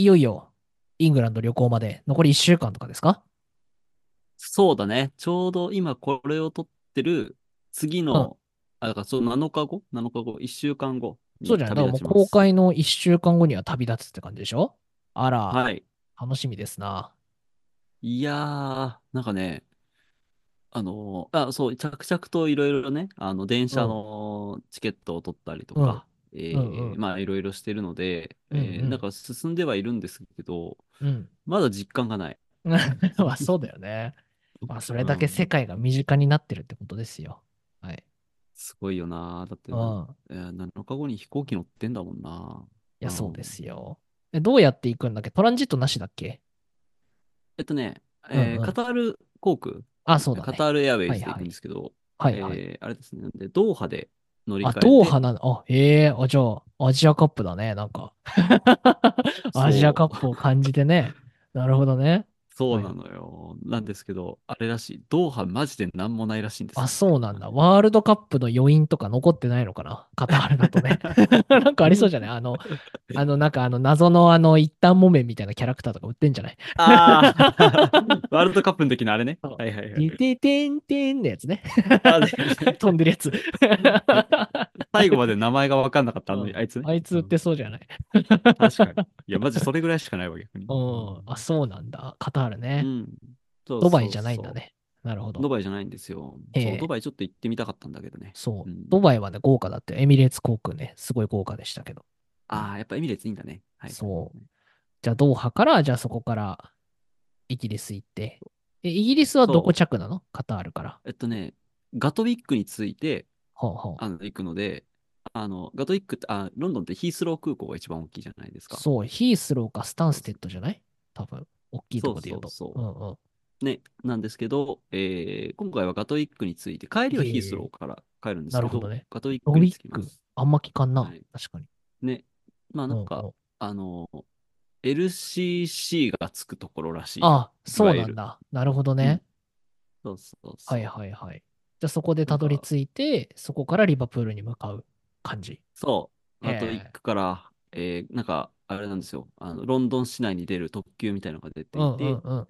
いよいよ、イングランド旅行まで残り1週間とかですか？そうだね。ちょうど今これを撮ってる次の、あ、だからそう7日後 ?7 日後 ?1 週間後にそうじゃない？だからもう公開の1週間後には旅立つって感じでしょ？あら、はい。楽しみですな。いやー、なんかね、あのーあ、そう、着々といろいろね、あの、電車のチケットを取ったりとか、えーうんうんまあ、いろいろしてるので、うんうんえーなんか進んではいるんですけど、うん。まだ実感がない。まあそうだよね。まあそれだけ世界が身近になってるってことですよ。はい。すごいよな。だって、うん。えー7日後に飛行機乗ってんだもんな。いや、うんそうですよ。えどうやって行くんだっけ？トランジットなしだっけ？えっとね、えーうんうんカタール航空、あ、そうだね。カタールエアウェイズで行くんですけど、はいはい。えーあれですね。で、ドーハで乗り換あ、えて。ドーハなの？あ、ええあ、じゃあ、アジアカップだね、なんか。アジアカップを感じてね。なるほどね。そうなのよ。なんですけど、あれらしい。ドーハマジで何もないらしいんですよあ、そうなんだ。ワールドカップの余韻とか残ってないのかな？カタールだとね。なんかありそうじゃない？あの、あの、なんかあの、謎のあの、一旦木綿みたいなキャラクターとか売ってんじゃない？ああ、ワールドカップの時のあれね。はいはいはてい。ててんてんのやつね。飛んでるやつ。最後まで名前が分かんなかったあのうんあいつね。あいつ売ってそうじゃない？うん確かに。いや、マジそれぐらいしかないわ、逆に。うん。あ、そうなんだ。カタールうね。ん。そうドバイじゃないんだね。なるほど。そうそう。ドバイじゃないんですよ。ええそう、ドバイちょっと行ってみたかったんだけどね。そうう。んドバイはね、豪華だって。エミレーツ航空ね、すごい豪華でしたけど。ああ、やっぱエミレーツいいんだね。はい。そうじゃあ、ドーハから、じゃあそこから、イギリス行って。え、イギリスはどこ着なの？カタールから。えっとね、ガトウィックについてほうほう。あの行くので、あの、ガトウィックって、あ、ロンドンってヒースロー空港が一番大きいじゃないですか。そう、ヒースローかスタンステッドじゃない？多分。大きいとこで言うと。そうそううんうん。ね、なんですけど、えー今回はガトウィックについて、帰りはヒースローから帰るんですけど、なるほどねガトウィッロクにウィック着きます。、あんま聞かんな。はい確かに。ね、まあなんか、うんうんあの、LCC がつくところらしい。あ、そうなんだ。なるほどね。そうそうそう。はいはいはい。じゃあそこでたどり着いて、そこからリバプールに向かう感じ。そう。ガトウィックから、えーなんか、あれなんですよ。あの、ロンドン市内に出る特急みたいなのが出ていて、うんうんうん。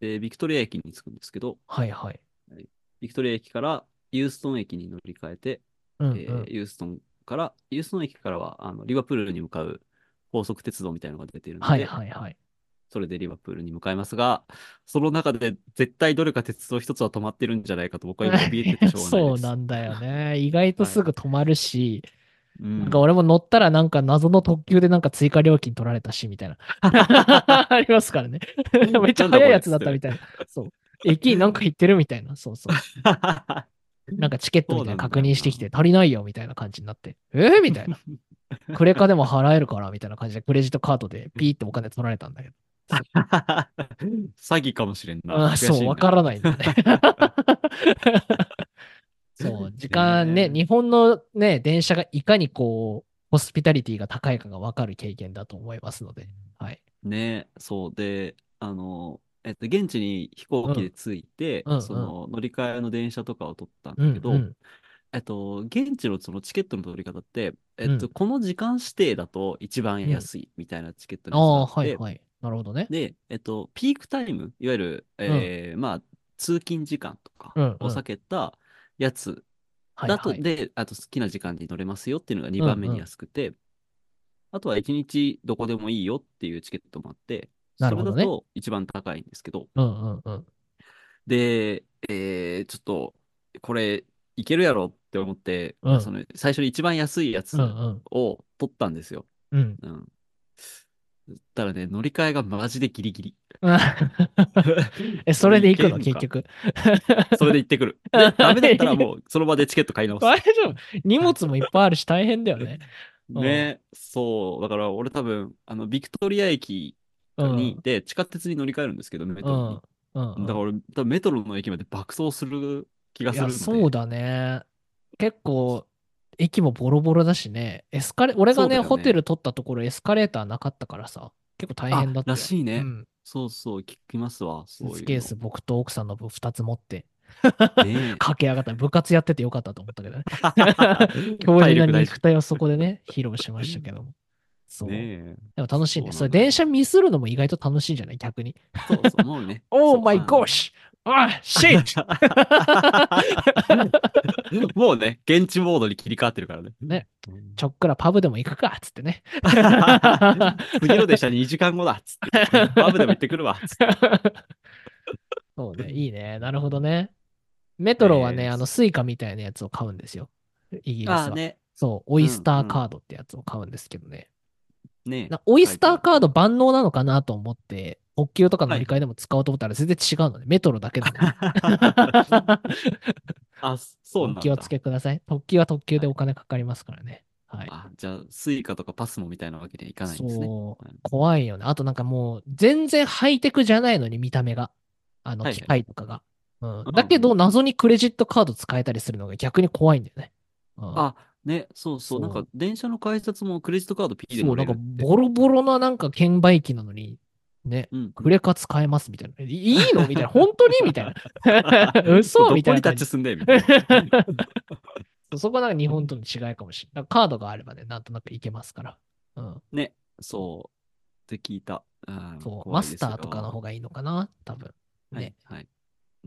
でビクトリア駅に着くんですけど、はいはい。ビクトリア駅からユーストン駅に乗り換えて、うんうん。えーユーストンから、ユーストン駅からはあのリバプールに向かう高速鉄道みたいなのが出ているので、はいはいはい。それでリバプールに向かいますが、その中で絶対どれか鉄道一つは止まってるんじゃないかと僕は今怯えててしょうがないそうです。なんだよね。意外とすぐ止まるし、うんなんか俺も乗ったらなんか謎の特急でなんか追加料金取られたし、みたいな。ありますからね。めっちゃ早いやつだったみたいな。そう。駅になんか行ってるみたいな。そうそう。なんかチケットみたいな確認してきて足りないよみたいな感じになって。えー、みたいな。クレカでも払えるからみたいな感じでクレジットカードでピーってお金取られたんだけど。詐欺かもしれんな。あそう、わからないんだね。そう、時間ね、ね。日本のね、電車がいかにこう、ホスピタリティが高いかがわかる経験だと思いますので、はい。ね、そう。で、あの、えっと、現地に飛行機で着いて、うん。うんその乗り換えの電車とかを取ったんうんだけど、うんえっと、現地のそのチケットの取り方って、えっと、うん。この時間指定だと一番安いみたいなチケットああ、のやつがあって、はいはい。なるほどね。で、えっと、ピークタイム、いわゆる、えーまあ、通勤時間とかうんうん。を避けたやつだと、はいはい。で、あと好きな時間に乗れますよっていうのが2番目に安くて、あとは1日どこでもいいよっていうチケットもあって、なるほどねそれだと一番高いんですけど、うんうんうん。で、えーちょっと、これ、いけるやろって思って、うんその最初に一番安いやつうんうん。を取ったんですよ。うん。うん。たらね、乗り換えがマジでギリギリ。え、それで行くの結か局。それで行ってくる。で、ダメだったらもう その場でチケット買い直す。大丈夫荷物もいっぱいあるし大変だよね。ね、そう。だから俺多分、あの、ビクトリア駅うん。に、で、地下鉄に乗り換えるんですけど、メトロに。うん。うん。だから俺、多分メトロの駅まで爆走する気がする。そうだね。結構、駅もボロボロだしね。エスカレ、俺がね、ねホテル取ったところエスカレーターなかったからさ、結構大変だったらしいねうん。そうそう、聞きますわ。スケース、僕と奥さんの分2つ持って、ね 駆け上がった。部活やっててよかったと思ったけどね。え強靭な肉体をそこでね、披露しましたけども。そう。ねえ。でも楽しいね。それ電車ミスるのも意外と楽しいんじゃない？逆に。そうそう、もうね。Oh そう my あの gosh! あ、shit! もうね、現地モードに切り替わってるからね。ねうん。ちょっくらパブでも行くかっつってね。次の電車2時間後だっつって。パブでも行ってくるわっつって。そうね、いいね。なるほどね。メトロはね、えーあの、スイカみたいなやつを買うんですよ。イギリスは。ね。そう、オイスターカードってやつを買うんですけどね。ねなオイスターカード万能なのかなと思って、特急とか乗り換えでも使おうと思ったら全然違うので、メトロだけなので。あ、そうなんだ。お気をつけください。特急は特急でお金かかりますからね。はい。あ、じゃあ、スイカとかパスモみたいなわけにはいかないんですね。そううん怖いよね。あとなんかもう、全然ハイテクじゃないのに見た目が。あの、機械とかが。うんうんだけど、謎にクレジットカード使えたりするのが逆に怖いんだよね。うんあ、ね、そうそう。なんか、電車の改札もクレジットカード P でそう、なんか。ボロボロななんか券売機なのに、ね、うん。クレカ使えますみたいな。いいいの？みたいな。本当に？みたいな。嘘？どみたいな感じこにタッチ。すんでみたいな。そこはなんか日本との違いかもしれない。カードがあればね、なんとなくいけますから。うん。ね、そう。って聞いた。うんそう、マスターとかの方がいいのかな？多分。ね。はい。はい。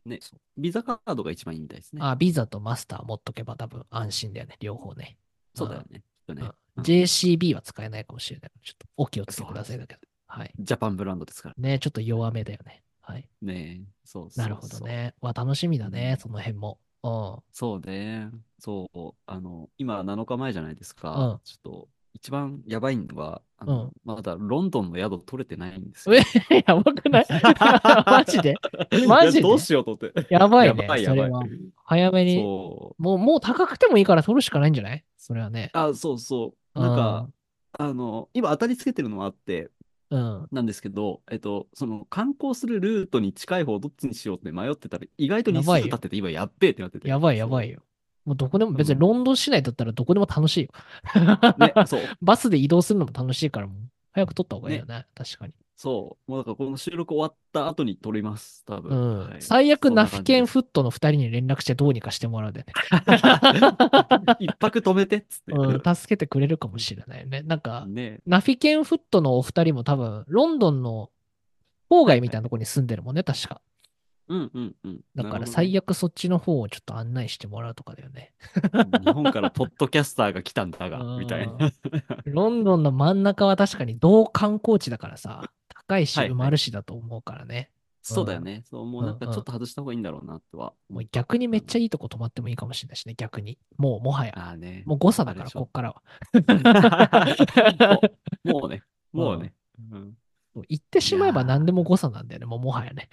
ね、ビザカードが一番いいみたいですね。あ、ビザとマスター持っとけば多分安心だよね。両方ね。そうだよね。うん。うん JCB は使えないかもしれない。ちょっとお気をつけくださいだけど。はい。ジャパンブランドですからね、ちょっと弱めだよね。はい。ね。そうそうそうなるほど。ね。わ、楽しみだね、その辺も。うん。そうね。そう。あの、今7日前じゃないですか。うんちょっと、一番やばいのは、あのうんまだロンドンの宿取れてないんですよ。え、やばくない？マジで？マジで？いやどうしようと思って。やばいね。やばいやばいそれは。早めに。そう。もう、もう高くてもいいから取るしかないんじゃない？それはね。あ、そうそう。なんか、あの、今当たりつけてるのはあって、うん。なんですけど、えっと、その観光するルートに近い方どっちにしようって迷ってたら、意外と日数経ってて今やっべえってなってて。やばいやばいよ。よ。もうどこでも、別にロンドン市内だったらどこでも楽しいよ。ね、そう。バスで移動するのも楽しいから、もう早く取った方がいいよね。確かに。そう。もうだからこの収録終わった後に撮ります。多う分。ん。はい最悪、ナフケンフットの二人に連絡してどうにかしてもらうでね。一泊止めてっつって。うん、助けてくれるかもしれないよね。なんか、ね。ナフィケンフットのお二人も多分、ロンドンの郊外みたいなところに住んでるもんね、確か。うんうんうん。だからな最悪そっちの方をちょっと案内してもらうとかだよね。日本からポッドキャスターが来たんだが、みたいな。ロンドンの真ん中は確かに同観光地だからさ、高いし埋まるしだと思うからね。そうだよね。そう、もうなんかちょっと外した方がいいんだろうなとは。もう逆にめっちゃいい。とこ泊まってもいいかもしれないしね、逆に。もうもはや。ああね。もう誤差だから、こっからは。もうね。もうね。うん言ってしまえば何でも誤差なんだよね、もうもはやね。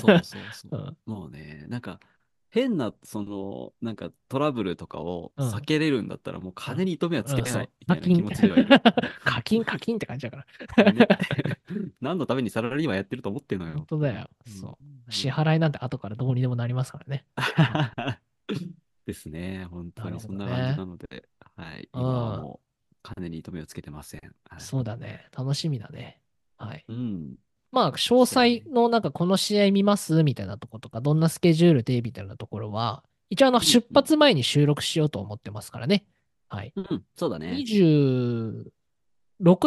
そうそうそうう。んもうね、なんか、変な、その、なんかトラブルとかをうん避けれるんだったら、もう金に糸目はつけないみたいな気持ちではいる。課金課金って感じだから。ね何のためにサラリーマンやってると思ってんのよ本。当だよ。うんそう。支払いなんて後からどうにでもなりますからね。ですね。本当にそんな感じなので、はい。今はもう、金に糸目をつけてません。はいそうだね。楽しみだね。はい。うん。まあ、詳細のなんかこの試合見ますみたいなとことか、どんなスケジュールでみたいなところは、一応あのうん出発前に収録しようと思ってますからね。はい。うん、そうだね。26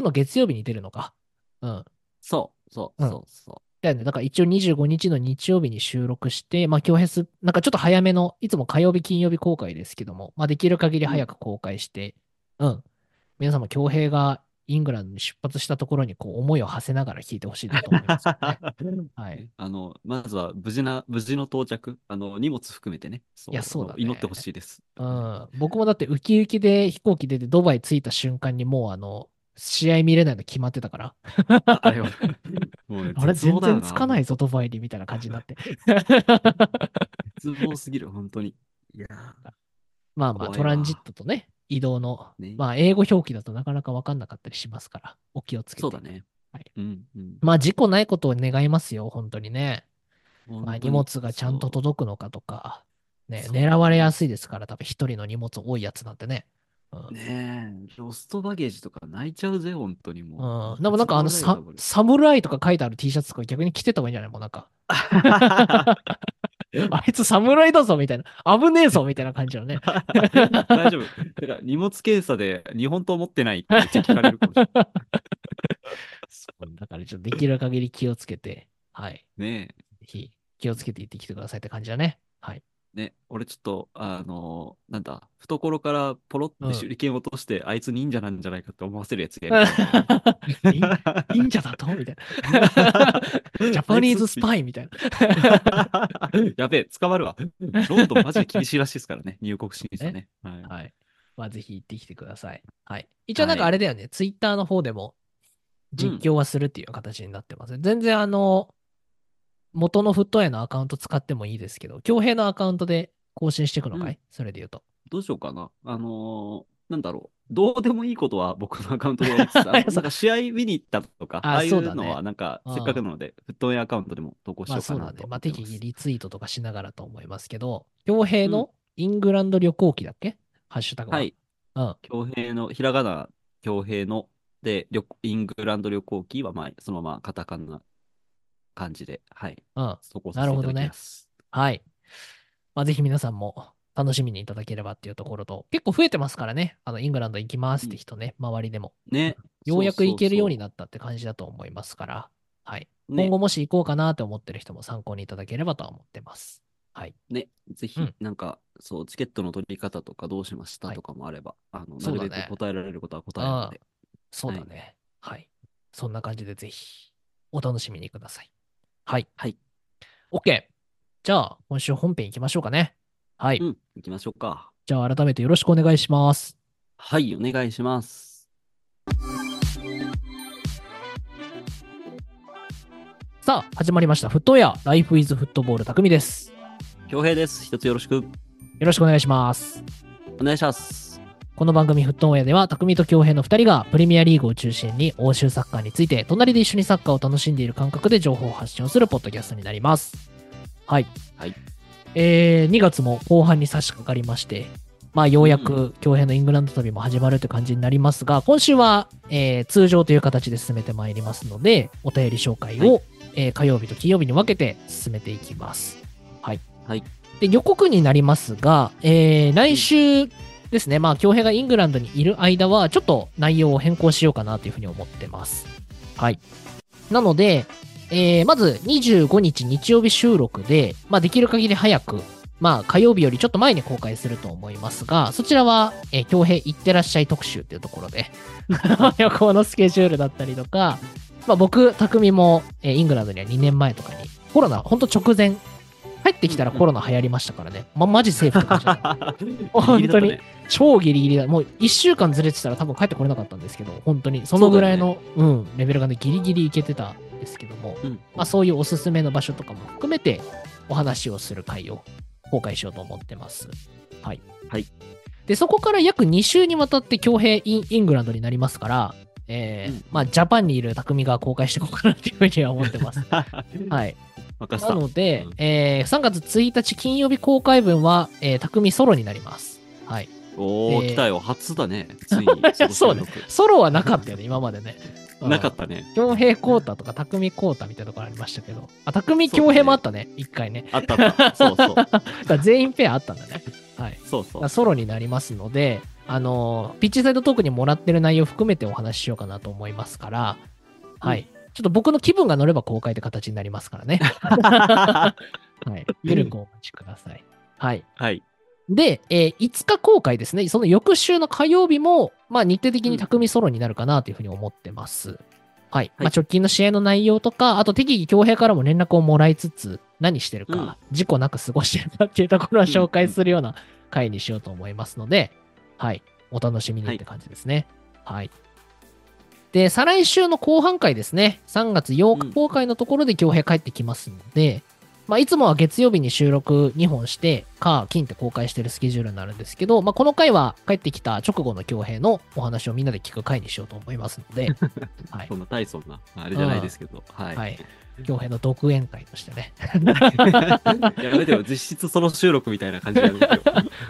の月曜日に出るのか。うん。そう、そう、うんそう、そだよね。だから一応25日の日曜日に収録して、まあ、今日ヘス、なんかちょっと早めの、いつも火曜日、金曜日公開ですけども、まあ、できる限り早く公開して、うん。皆様、京平がイングランドに出発したところに、こう、思いを馳せながら聞いてほしいなと思いますよね。はい。あの、まずは無事な、無事の到着、あの、荷物含めてね、そいやそうだね祈ってほしいです。うん。僕もだって、ウキウキで飛行機出てドバイ着いた瞬間にもう、あの、試合見れないの決まってたから、ああれは、もうね、あれ全然つかないい。ぞ、ドバイに、みたいな感じになって。絶望すぎる、本当に。いやーまあまあ、トランジットとね、移動の、ねまあ、英語表記だとなかなか分かんなかったりしますから、お気をつけて。そうだね。はいうん、うん。まあ、事故ないことを願いますよ、本当にね。まあ、荷物がちゃんと届くのかとか、ね、狙われやすいですから、多分一人の荷物多いやつなんてね。うんねえ、ロストバゲージとか泣いちゃうぜ、本当にもう。うん、でもなんかあのサ、サムライとか書いてある T シャツとか逆に着てた方がいいんじゃない？もうなんか。あいつ侍だぞみたいな。危ねえぞみたいな感じのね。大丈夫。だから荷物検査で日本刀持ってないってめっちゃ聞かれるかもしれない。そうだからちょっとできる限り気をつけて、はい。ねぜひ気をつけていってきてくださいって感じだね。はい。え、ね俺ちょっと、あのーなんだ、懐からポロって手裏剣落として、あいつ忍者なんじゃないかって思わせるやつがいる。忍者だと？みたいな。ジャパニーズスパイみたいな。やべえ、捕まるわ。ロンドンマジで厳しいらしいですからね、入国審査ね。はいはい。まあ、ぜひ行ってきてください。はい。一応なんかあれだよね、ツイッターの方でも実況はするっていう形になってます。全然あの、元のフットウェアのアカウント使ってもいいですけど、強兵のアカウントで更新していくのかい、うんそれで言うと。どうしようかな。あのーなんだろう。どうでもいいことは僕のアカウントでやりつつ、あの なんか試合見に行ったとか、あああいそうのはなんかうんせっかくなので、フットウェアアカウントでも投稿しまようかなとあそうだね。まあ。適宜リツイートとかしながらと思いますけど、強兵のイングランド旅行記だっけ？ハッシュタグは。はい。うん。強兵の、ひらがな強兵の、で、旅イングランド旅行記は、まあ、そのままカタカナな感じで、はい。うん。投稿させていただきます。はい。まあ、ぜひ皆さんも楽しみにいただければっていうところと、結構増えてますからね。あの、イングランド行きますって人ね、周りでも。ね。ようやく行けるようにななったって感じだと思いますから、はい。ね今後もし行こうかなって思ってる人も参考にいただければとは思ってます。はい。ね、ぜひうん、なんか、そう、チケットの取り方とかどうしましたはいとかもあれば、あの、なるべく答えられることは答えるので。そうだね。はい。そんな感じでぜひ、お楽しみにください。はい。はい。OK。じゃあ、今週本編行きましょうかね。はい。うん、行きましょうか。じゃあ、改めてよろしくお願いします。はい、お願いします。さあ、始まりました。フットウェア、ライフイズフットボール匠です。恭平です。一つよろしく。よろしくお願いします。お願いします。この番組フットウェアでは、匠と京平の2人がプレミアリーグを中心に欧州サッカーについて、隣で一緒にサッカーを楽しんでいる感覚で情報を発信をするポッドキャストになります。はい。はい。えー、2月も後半に差し掛かりまして、まあ、ようやく京平のイングランド旅も始まるという感じになりますが、今週は、えー通常という形で進めてまいりますので、お便り紹介を、はえー火曜日と金曜日に分けて進めていきます。はい。はい。で、予告になりますが、えー来週ですね、まあ、京平がイングランドにいる間は、ちょっと内容を変更しようかなというふうに思ってます。はい。なので、えーまず25日日曜日収録で、まあ、できる限り早く、まあ、火曜日よりちょっと前に公開すると思いますが、そちらは、えー、京平いってらっしゃい特集っていうところで、旅行のスケジュールだったりとか、まあ、僕、匠も、えーイングランドには2年前とかに、コロナ、ほんと直前、帰ってきたらコロナ流行りましたからね。ま、マジセーフって感じだった。本当に超ギリギリだ。もう1週間ずれてたら多分帰ってこれなかったんですけど、本当にそのぐらいのう、ん、レベルがね、ギリギリいけてたんですけども、うんまあそういうおすすめの場所とかも含めてお話をする回を公開しようと思ってます。はい。はい。で、そこから約2週にわたって強兵インイングランドになりますから、えーうんまあジャパンにいる匠が公開していこうかなっていうふうには思ってます。は はい。なので、うんえー3月1日金曜日公開分は、えー、匠ソロになります。はい。おー、えー来たよ。初だね。ついに。そうねソロはなかったよね、今までね。なかったね。京平コータとか匠コータみたいなところありましたけど。あ、匠京平もあったね、一回ね。あったあった。そうそう。だ全員ペアあったんだね。はい。そうそう。ソロになりますので、あのーピッチサイドトークにもらってる内容を含めてお話ししようかなと思いますから、はい。ちょっと僕の気分が乗れば公開って形になりますからね。はい。ゆるくお待ちください。はい。はい。で、えー5日公開ですね。その翌週の火曜日も、まあ、日程的に匠ソロになるかなというふうに思ってます。はい。まあ、直近の試合の内容とか、あと適宜強兵からも連絡をもらいつつ、何してるか、うん事故なく過ごしてるかっていうところを紹介するような回にしようと思いますので、はい。お楽しみにって感じですね。はい。で、再来週の後半回ですね。3月8日公開のところで強兵帰ってきますので、まあ、いつもは月曜日に収録2本して、火、金って公開してるスケジュールになるんですけど、まあ、この回は帰ってきた直後の強兵のお話をみんなで聞く回にしようと思いますので、はいそ。んな大層な、あれじゃないですけど。はい。はい。強兵の独演会としてね、やめてよ、実質その収録みたいな感じでやめてよ。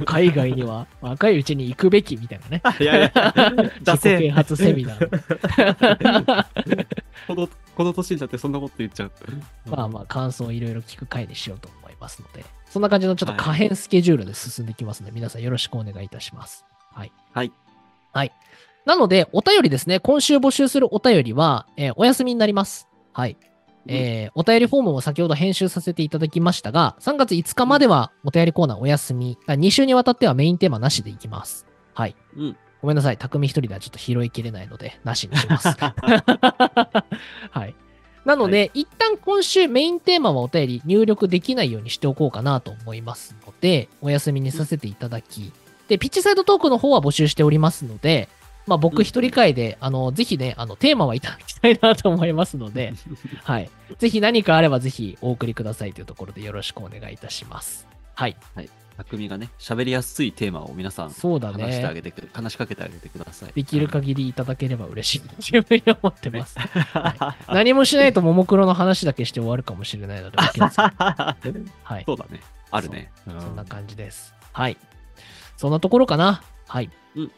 海外には若いうちに行くべきみたいなね、いやいや、自己啓発セミナー。この、この年になってそんなこと言っちゃう。まあまあ、感想をいろいろ聞く回にしようと思いますので、そんな感じのちょっと可変スケジュールで進んでいきますので、皆さんよろしくお願いいたします。はい。はい。はい。なので、お便りですね、今週募集するお便りは、えーお休みになります。はい。えーお便りフォームを先ほど編集させていただきましたが、3月5日まではお便りコーナーお休み。2週にわたってはメインテーマなしでいきます。はい。うん。ごめんなさい。匠一人ではちょっと拾いきれないので、なしにします。はい。なので、一旦今週メインテーマはお便り入力できないようにしておこうかなと思いますので、お休みにさせていただき、で、ピッチサイドトークの方は募集しておりますので、まあ僕一人会で、あの、ぜひね、あの、テーマはいただきたいなと思いますので、はい。ぜひ何かあればぜひお送りくださいというところでよろしくお願いいたします。はい。匠がね、喋りやすいテーマを皆さんそうだ話してあね。げてく、話しかけてあげてください。できる限りいただければ嬉しいと自分に思ってます。何もしないとももクロの話だけして終わるかもしれないので、お気をつけてはい。そうだね。あるね。うそんな感じです。はい。そんなところかな。はい。うん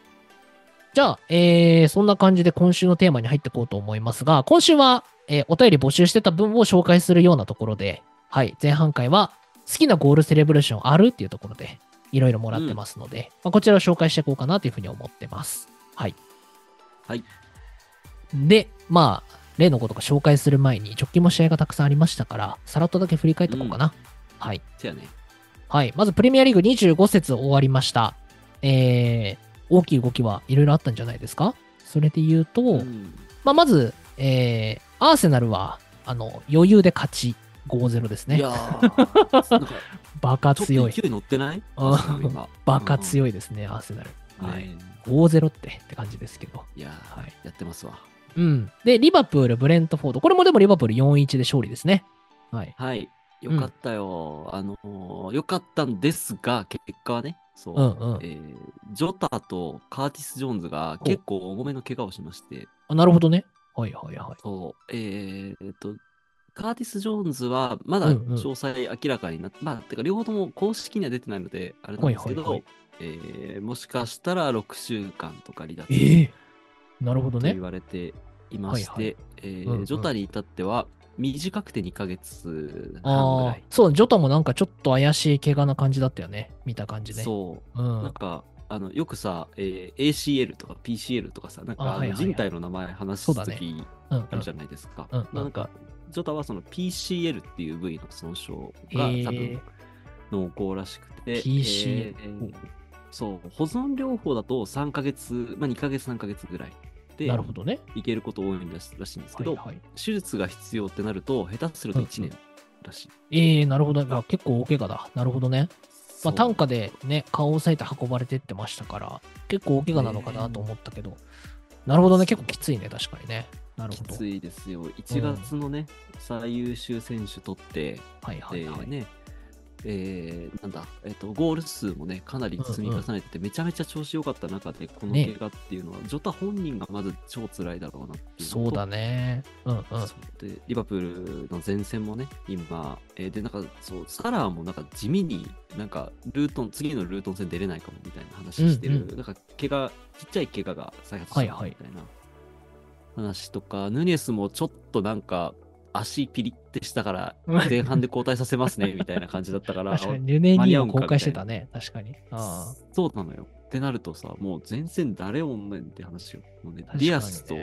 じゃあ、えー、そんな感じで今週のテーマに入っていこうと思いますが、今週は、えーお便り募集してた分を紹介するようなところで、はい。前半回は、好きなゴールセレブレーションあるっていうところで、いろいろもらってますので、まあ、こちらを紹介していこうかなというふうに思ってます。はい。はい。で、まあ、例のことが紹介する前に、直近も試合がたくさんありましたから、さらっとだけ振り返っていこうかな。はい。せやね。はい。まず、プレミアリーグ25節終わりました。えー、大きい動きはいろいろあったんじゃないですか？それで言うと、うんまあ、まず、えー、アーセナルは、あの、余裕で勝ち5-0ですねいや。バカ強い。と勢い乗ってない？バカ強いですね、アーセナル。うんはい。ね5-0ってって感じですけど。いやー、はいやってますわ。うん。で、リバプール、ブレントフォード。これもでもリバプール4-1で勝利ですね。はい。はい。よかったよ。あのー、よかったんですが、結果はね、そう、うえージョタとカーティス・ジョーンズが結構重めの怪我をしまして、あ、なるほどね。はいはいはい。そう、えー、っと、カーティス・ジョーンズはまだうんうん詳細明らかになって、まあ、てか両方とも公式には出てないので、あれなんですけど、はいはいえーもしかしたら6週間とか離脱ええなるほどねと言。われていまして、はいはいえーうんうんジョタに至っては短くて2ヶ月半ぐああらい。、そう、ジョタもなんかちょっと怪しい怪我な感じだったよね。見た感じね。そう。う。なんか、あの、よくさ、えー ACL とか PCL とかさ、なんか人体の名前話すときうん、うんあるじゃないですか。うんうんなんか、ジョタはその PCL っていう部位の損傷へがー多分濃厚らしくて、PCL えーそう、保存療法だと3ヶ月、まあ2ヶ月3ヶ月ぐらいでなるほどね。いけること多いらしいんですけど、はいはい、手術が必要ってなると、下手すると1年らしい。ええなるほど。あ結構大怪我だ。なるほどね。まあ、単価でね、顔を押さえて運ばれてってましたから、結構大怪我なのかなと思ったけど、なるほどね。結構きついね、確かにね。なるほど。きついですよ。1月のね、最優秀選手取って、はいはいはい。でね、えーなんだ、えっ、と、ゴール数もね、かなり積み重ねてて、めちゃめちゃ調子良かった中で、このね怪我っていうのは、ジョタ本人がまず超辛いだろうなっていう。そうだね。うんうん。で、リバプールの前線もね、今、えーで、なんか、そう、サラーもなんか地味になんか、ルートン、次のルートン戦出れないかもみたいな話してる、うんうんなんか、怪我、ちっちゃい怪我が再発したはいはいみたいな話とか、ヌネスもちょっとなんか、足ピリってしたから、前半で交代させますね、みたいな感じだったから、確かに、ルネニーも公開してたね。確かに。あそうなのよ。ってなるとさ、もう前線誰おんねんって話よ。もうね、あ。ディアスと、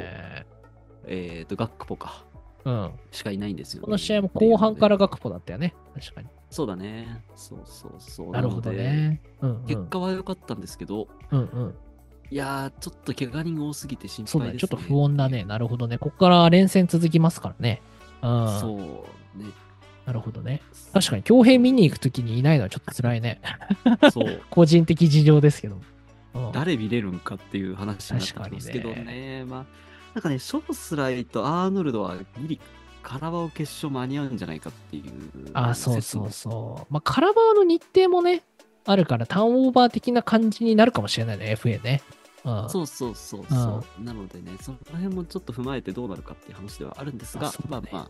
えっ、と、ガックポか、うん。しかいないんですよ、ね。この試合も後半からガクポだったよね。確かに。そうだね。そうそうそう。なるほど。ね。うん、うん。結果は良かったんですけど、うんうん。いやー、ちょっと怪我人多すぎて心そうだね。配です、ね。ちょっと不穏だね。なるほどね。ここから連戦続きますからね。うん。そうね。なるほどね。確かに、強兵見に行くときにいないのはちょっと辛いね。そう。個人的事情ですけど。うん誰見れるんかっていう話になってますけど確かにね。まあ、なんかね、ショースライとアーノルドはギリ、カラバオ決勝間に合うんじゃないかっていう。あ、そうそうう。そう。まあ、カラバーの日程もね、あるから、ターンオーバー的な感じになるかもしれないね、FA ね。うん。そうそうそうそう。なのでね、その辺もちょっと踏まえてどうなるかっていう話ではあるんですが、ねまあまあ、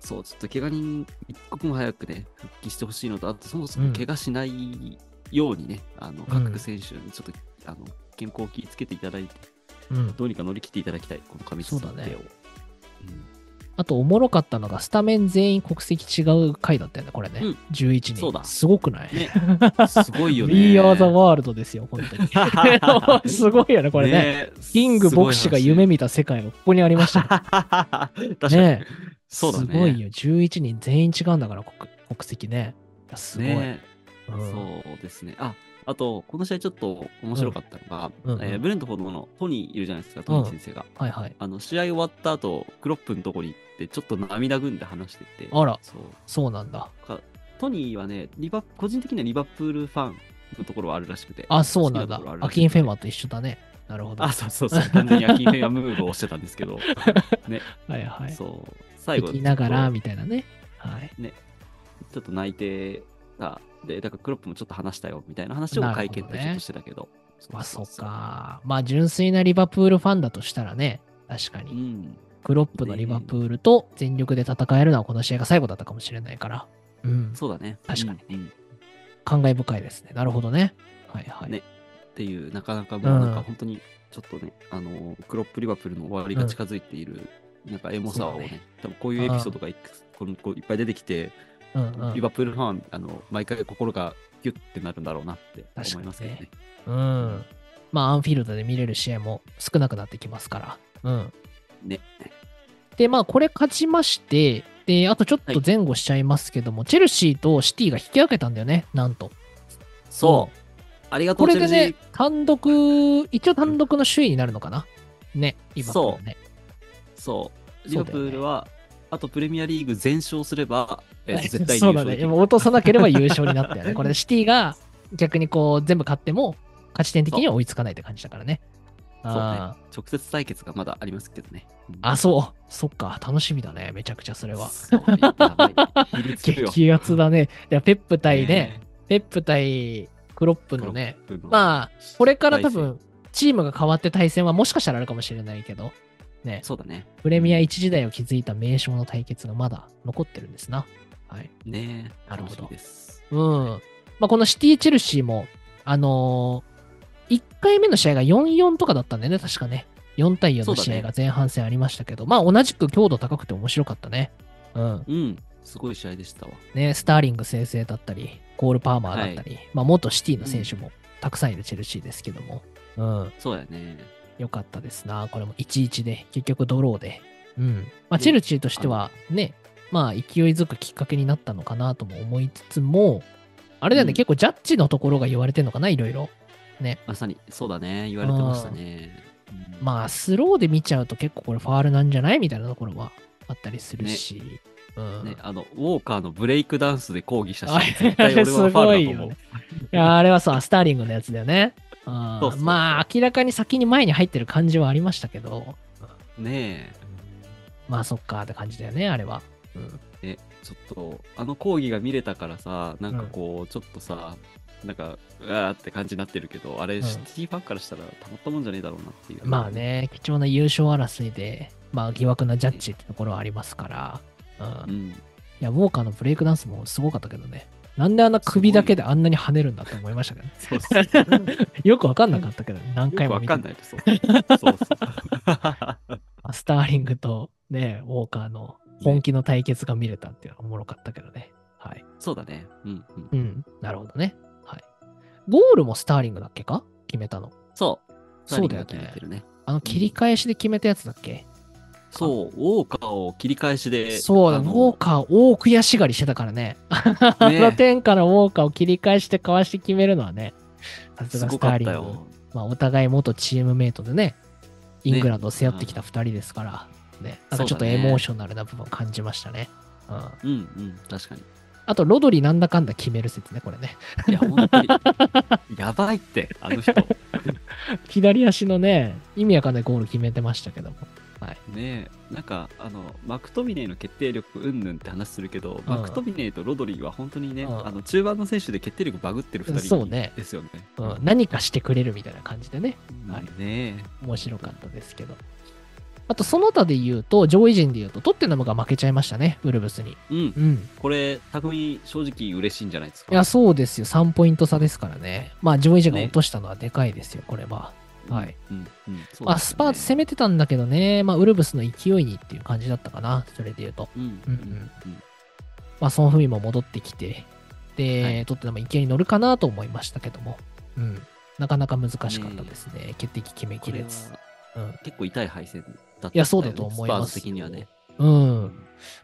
そう、ちょっと怪我人一刻も早くね、復帰してほしいのと、あとそもそも怪我しないようにね、あの各選手にちょっと、あの健康を気をつけていただいて、うん。どうにか乗り切っていただきたい、この過密日程を。そうだねうんあと、おもろかったのが、スタメン全員国籍違う回だったよね、これね。うん11人。そうだすごくない？ね。すごいよね。We are the world ですよ、本当に。すごいよね、これね。ねキング牧師が夢見た世界がここにありました。確かに。ねそうだね。すごいよ。11人全員違うんだから、国国籍ね。すごい。ねうんそうですね。あ、あと、この試合ちょっと面白かったのが、うんうんえーブレントフォードのトニーいるじゃないですか、トニー先生が。はいはい。あの、試合終わった後、クロップのとこに行って、ちょっと涙ぐんで話してて、あら、そう。そうなんだ。かトニーはね、リバ個人的にはリバプールファンのところはあるらしくて。あ、そうなんだ好きところあ。るアらしくてキンフェマと一緒だね。なるほど。あ、そうそうそう。完全にアキンフェアムーブをしてたんですけど、ね、はいはい。そう。最後、聞きながら、みたいなね。はい。ちょっと泣いてた。で、だからクロップもちょっと話したよ、みたいな話を会見でちょっとしてたけど。まあ、そっ。か。まあ、純粋なリバプールファンだとしたらね、確かうに。ん。クロップのリバプールと全力で戦えるのはこの試合が最後だったかもしれないから。うん。そうだね。確かにうんうん感慨深いですね。なるほどね。はいはい。ねっていう、なかなかもうなんうんか本当に、ちょっとね、あの、クロップリバプールの終わりが近づいている、なんかエモさをねね、多分こういうエピソードがいこのこういっぱい出てきて、うんうんリバプールファン、あの、毎回心がギュッてなるんだろうなって思いますけどね。うん。まあ、アンフィールドで見れる試合も少なくなってきますから。うん。ね。で、まあ、これ勝ちまして、で、あとちょっと前後しちゃいますけども、チェルシーとシティが引き分けたんだよね、なんと。そう。ありがとう、これでね、単独、一応単独の首位になるのかなね、リバプールね。ーそう。リバそうだよねプールは、あとプレミアリーグ全勝すれば、えー絶対にそうだね。優勝でも落とさなければ優勝になったよね。これでシティが逆にこう全部勝っても、勝ち点的には追いつかないって感じだからね。そうね。直接対決がまだありますけどね。うん。あ、そう。そっか。楽しみだね。めちゃくちゃそれは。激アツだね。い。や、ペップ対ね、ねペップ対クロップのね。まあ、これから多対分、チームが変わって対戦はもしかしたらあるかもしれない。けど、ね、そうだね。プレミア一時代を築いた名将の対決がまだ残ってるんですな。はい。ねなるほどです。うん。まあ、このシティ・チェルシーも、あのー、1回目の試合が4-4とかだったんだよね、確かね。4対4の試合が前半戦ありましたけど、まあ同じく強度高くて面白かったね。うん。うん。すごい試合でしたわ。ね、スターリング先生だったり、コール・パーマーだったり、まあ元シティの選手もたくさんいるチェルシーですけども、うん。そうやね。よかったですな。これも1-1で、結局ドローで。うん。まあチェルシーとしてはね、まあ勢いづくきっかけになったのかなとも思いつつも、あれだよね、うん結構ジャッジのところが言われてるのかな、いろいろ。まさに、そうだね。言われてましたね。うんまあ、スローで見ちゃうと結構これファールなんじゃないみたいなところはあったりするし。うん。ね、あの、ウォーカーのブレイクダンスで抗議したしあ、絶対俺はファウルだと思うい。いや、あれはそう、スターリングのやつだよね。うんそうそうまあ、明らかに先に前に入ってる感じはありましたけど、ねまあ、そっかって感じだよね、あれは。うんえ。え、ちょっと、あの抗議が見れたからさ、なんかこう、ちょっとさ、なんか、うわーって感じになってるけど、あれ、んシティファンからしたらたまったもんじゃねえだろうなっていう。まあ。ね、貴重な優勝争いで、まあ、疑惑なジャッジってところはありますから、うん。いうん。や、ウォーカーのブレイクダンスもすごかったけどね。なんであんな首だけであんなに跳ねるんだって思いましたけどね。そうそう。よくわかんなかったけど、ね、何回も見てかんないです。そうそう。スターリングとね、ウォーカーの本気の対決が見れたっていうのはおもろかったけどね。はい。そうだね。うん、うん。うん。なるほどね。はい。ゴールもスターリングだっけか？決めたの。そう。そうだよねね。あの切り返しで決めたやつだっけ、そう、ウォーカーを切り返しで。そうだ、ウォーカー大悔しがりしてたからね。あの天下のウォーカーを切り返してかわして決めるのはね、さすがスターリング。まあ、お互い元チームメイトでね、イングランドを背負ってきた2人ですから、ね、なんかちょっとエモーショナルな部分を感じましたね。うん、うんうん、確かに。あと、ロドリなんだかんだ決める説ね、これね。いや、本当に。やばいって、あの人。左足のね、意味わかんないゴール決めてましたけども。ねえ、なんか、あの、マクトミネーの決定力うんぬんって話するけど、マクトミネーとロドリーは本当にね、うんあの中盤の選手で決定力バグってる2人そうねですよね。うん、何かしてくれるみたいな感じでね、はいね面白かったですけど。あと、その他で言うと、上位陣で言うと、トッテナムが負けちゃいましたね、ウルブスに。え。うん。うん。これ、匠、正直嬉しいんじゃないですか？いや、そうですよ。3ポイント差ですからね。まあ、上位陣が落としたのはでかいですよ、これは。はい。うん。うん。ねまあ、スパーツ攻めてたんだけどね、まあ、ウルブスの勢いにっていう感じだったかな、それで言うと。うん。ううんん。うん。まあ、ソン・フミも戻ってきて、で、はいトッテナム勢いに乗るかなと思いましたけども、うん。なかなか難しかったですね。決定機決めきこれず。うん。結構痛い敗戦だった、いやそうだと思いますスパーズ的にはね。うん。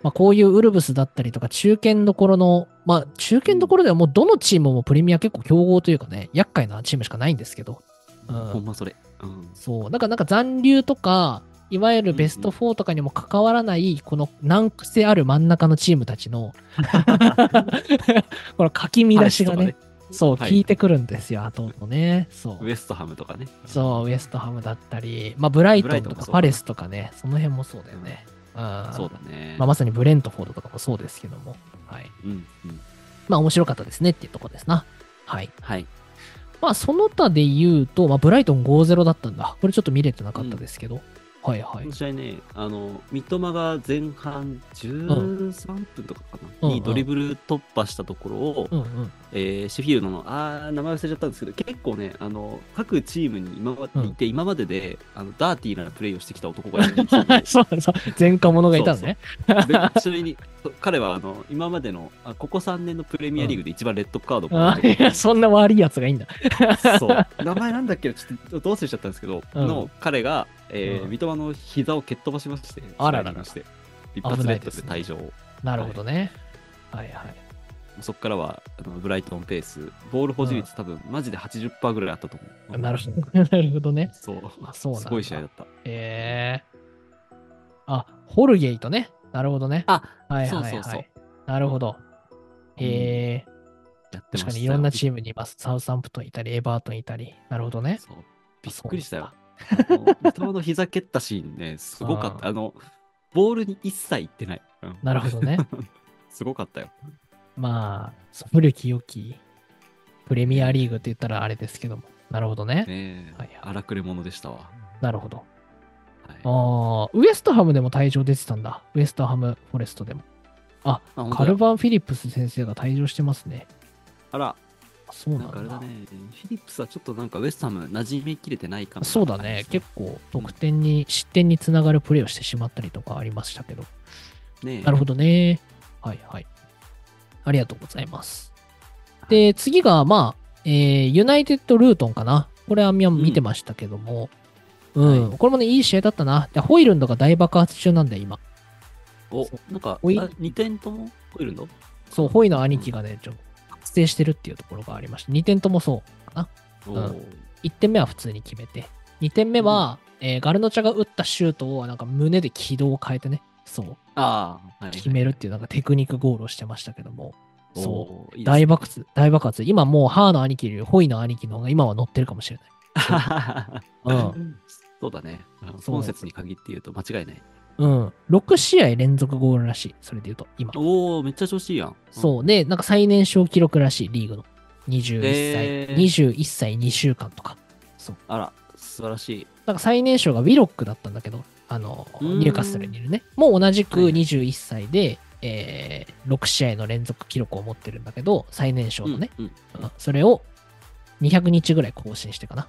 まあ、こういうウルブスだったりとか、中堅どころの、まあ、中堅どころではもうどのチームもプレミア結構強豪というかね、厄介なチームしかないんですけど、うんほんまそれ。うん。そう。なんか、なんか残留とか、いわゆるベスト4とかにも関わらない、この難癖ある真ん中のチームたちの、このかき乱しがね、そう、はい効いてくるんですよ、後のね。そうウ。エストハムとかね。そう、ウエストハムだったり、まあ、ブライトンとかパレスとかね、その辺もそうだよね。うんそうだね。まあ、まさにブレントフォードとかもそうですけども、はい。うん。うん。まあ、面白かったですねっていうところですな。はい。はい。まあ、その他で言うと、まあ、ブライトン5-0だったんだ。これちょっと見れてなかったですけど。はいはい。試合ね、あの、三笘が前半13分とかかな、うんにドリブル突破したところを、うんうん。えーシェフィールドの、あー、名前忘れちゃったんですけど、結構ね、あの、各チームに今までいて、今までで、あの、ダーティーなプレイをしてきた男がいるんですよ そうそう。前科者がいたのね。でちなみに、そ彼は、あの、今までの、あここ3年のプレミアリーグで一番レッドカードをもらあってるいや、そんな悪いやつがいいんだ。そう。名前なんだっけ？ちょっとどう忘れちゃったんですけど、うんの彼が、えーうん三笘の膝を蹴っ飛ばしまして、あらららして、一発レッドで退場。なるほどね。はいはい。そこからはあのブライトンペース、ボール保持率多分マジで80%ぐらいあったと思う。なるほど。なるほどね。そう。あそうなんだすごい試合だった。ええあ、ホルゲイトね。なるほどね。あ、はいはいはい。そうそうそうなるほど。ええ確かにいろんなチームにいます。サウサンプトンいたり、エバートンいたり。なるほどね。そうびっくりしたよ三笘の膝蹴ったシーンね、すごかった。あの、ボールに一切行ってない。うんなるほどね。すごかったよ。まあ、古き良きプレミアリーグって言ったらあれですけども。なるほどね。はいはい荒くれ者でしたわ。なるほど。はいああ、ウエストハムでも退場出てたんだ。ウエストハムフォレストでも。あ本当だカルバン・フィリップス先生が退場してますね。あら、あそうななんんかあれだ。だね、フィリップスはちょっとなんかウエストハム馴染みきれてないかな。そうだね。結構得点に、失点につながるプレーをしてしまったりとかありましたけど。ねえなるほどね。はいはい。ありがとうございます。で、次が、まあ、えーユナイテッド・ルートンかな。これはみ見てましたけども。うん。はいこれもね、いい試合だったな。でホイルンドが大爆発中なんだよ、今。お、なんか、おい2点とも？ホイールド？そう、ホイの兄貴がね、ちょっと覚醒してるっていうところがありました。2点ともそうかな。おうんー1点目は普通に決めて、2点目は、えーガルノチャが打ったシュートをなんか胸で軌道を変えてね、そう、ああ、はい。決めるっていうなんかテクニックゴールをしてましたけども、そう、いいね大爆発、大爆発。今もうハーの兄貴よりホイの兄貴の方が今は乗ってるかもしれない。うんそうだね。本節に限って言うと間違いない。うん。6試合連続ゴールらしい。それで言うと、今。おおめっちゃ調子いいやん。そう。で、なんか最年少記録らしい、リーグの。21歳。へー21歳2週間とか。そう。あら、素晴らしい。なんか最年少がウィロックだったんだけど、あの、ニューカッスルにいるね。もう同じくはいはい21歳で、えー6試合の連続記録を持ってるんだけど、最年少のね。うん。うんうんそれを200日ぐらい更新してかな。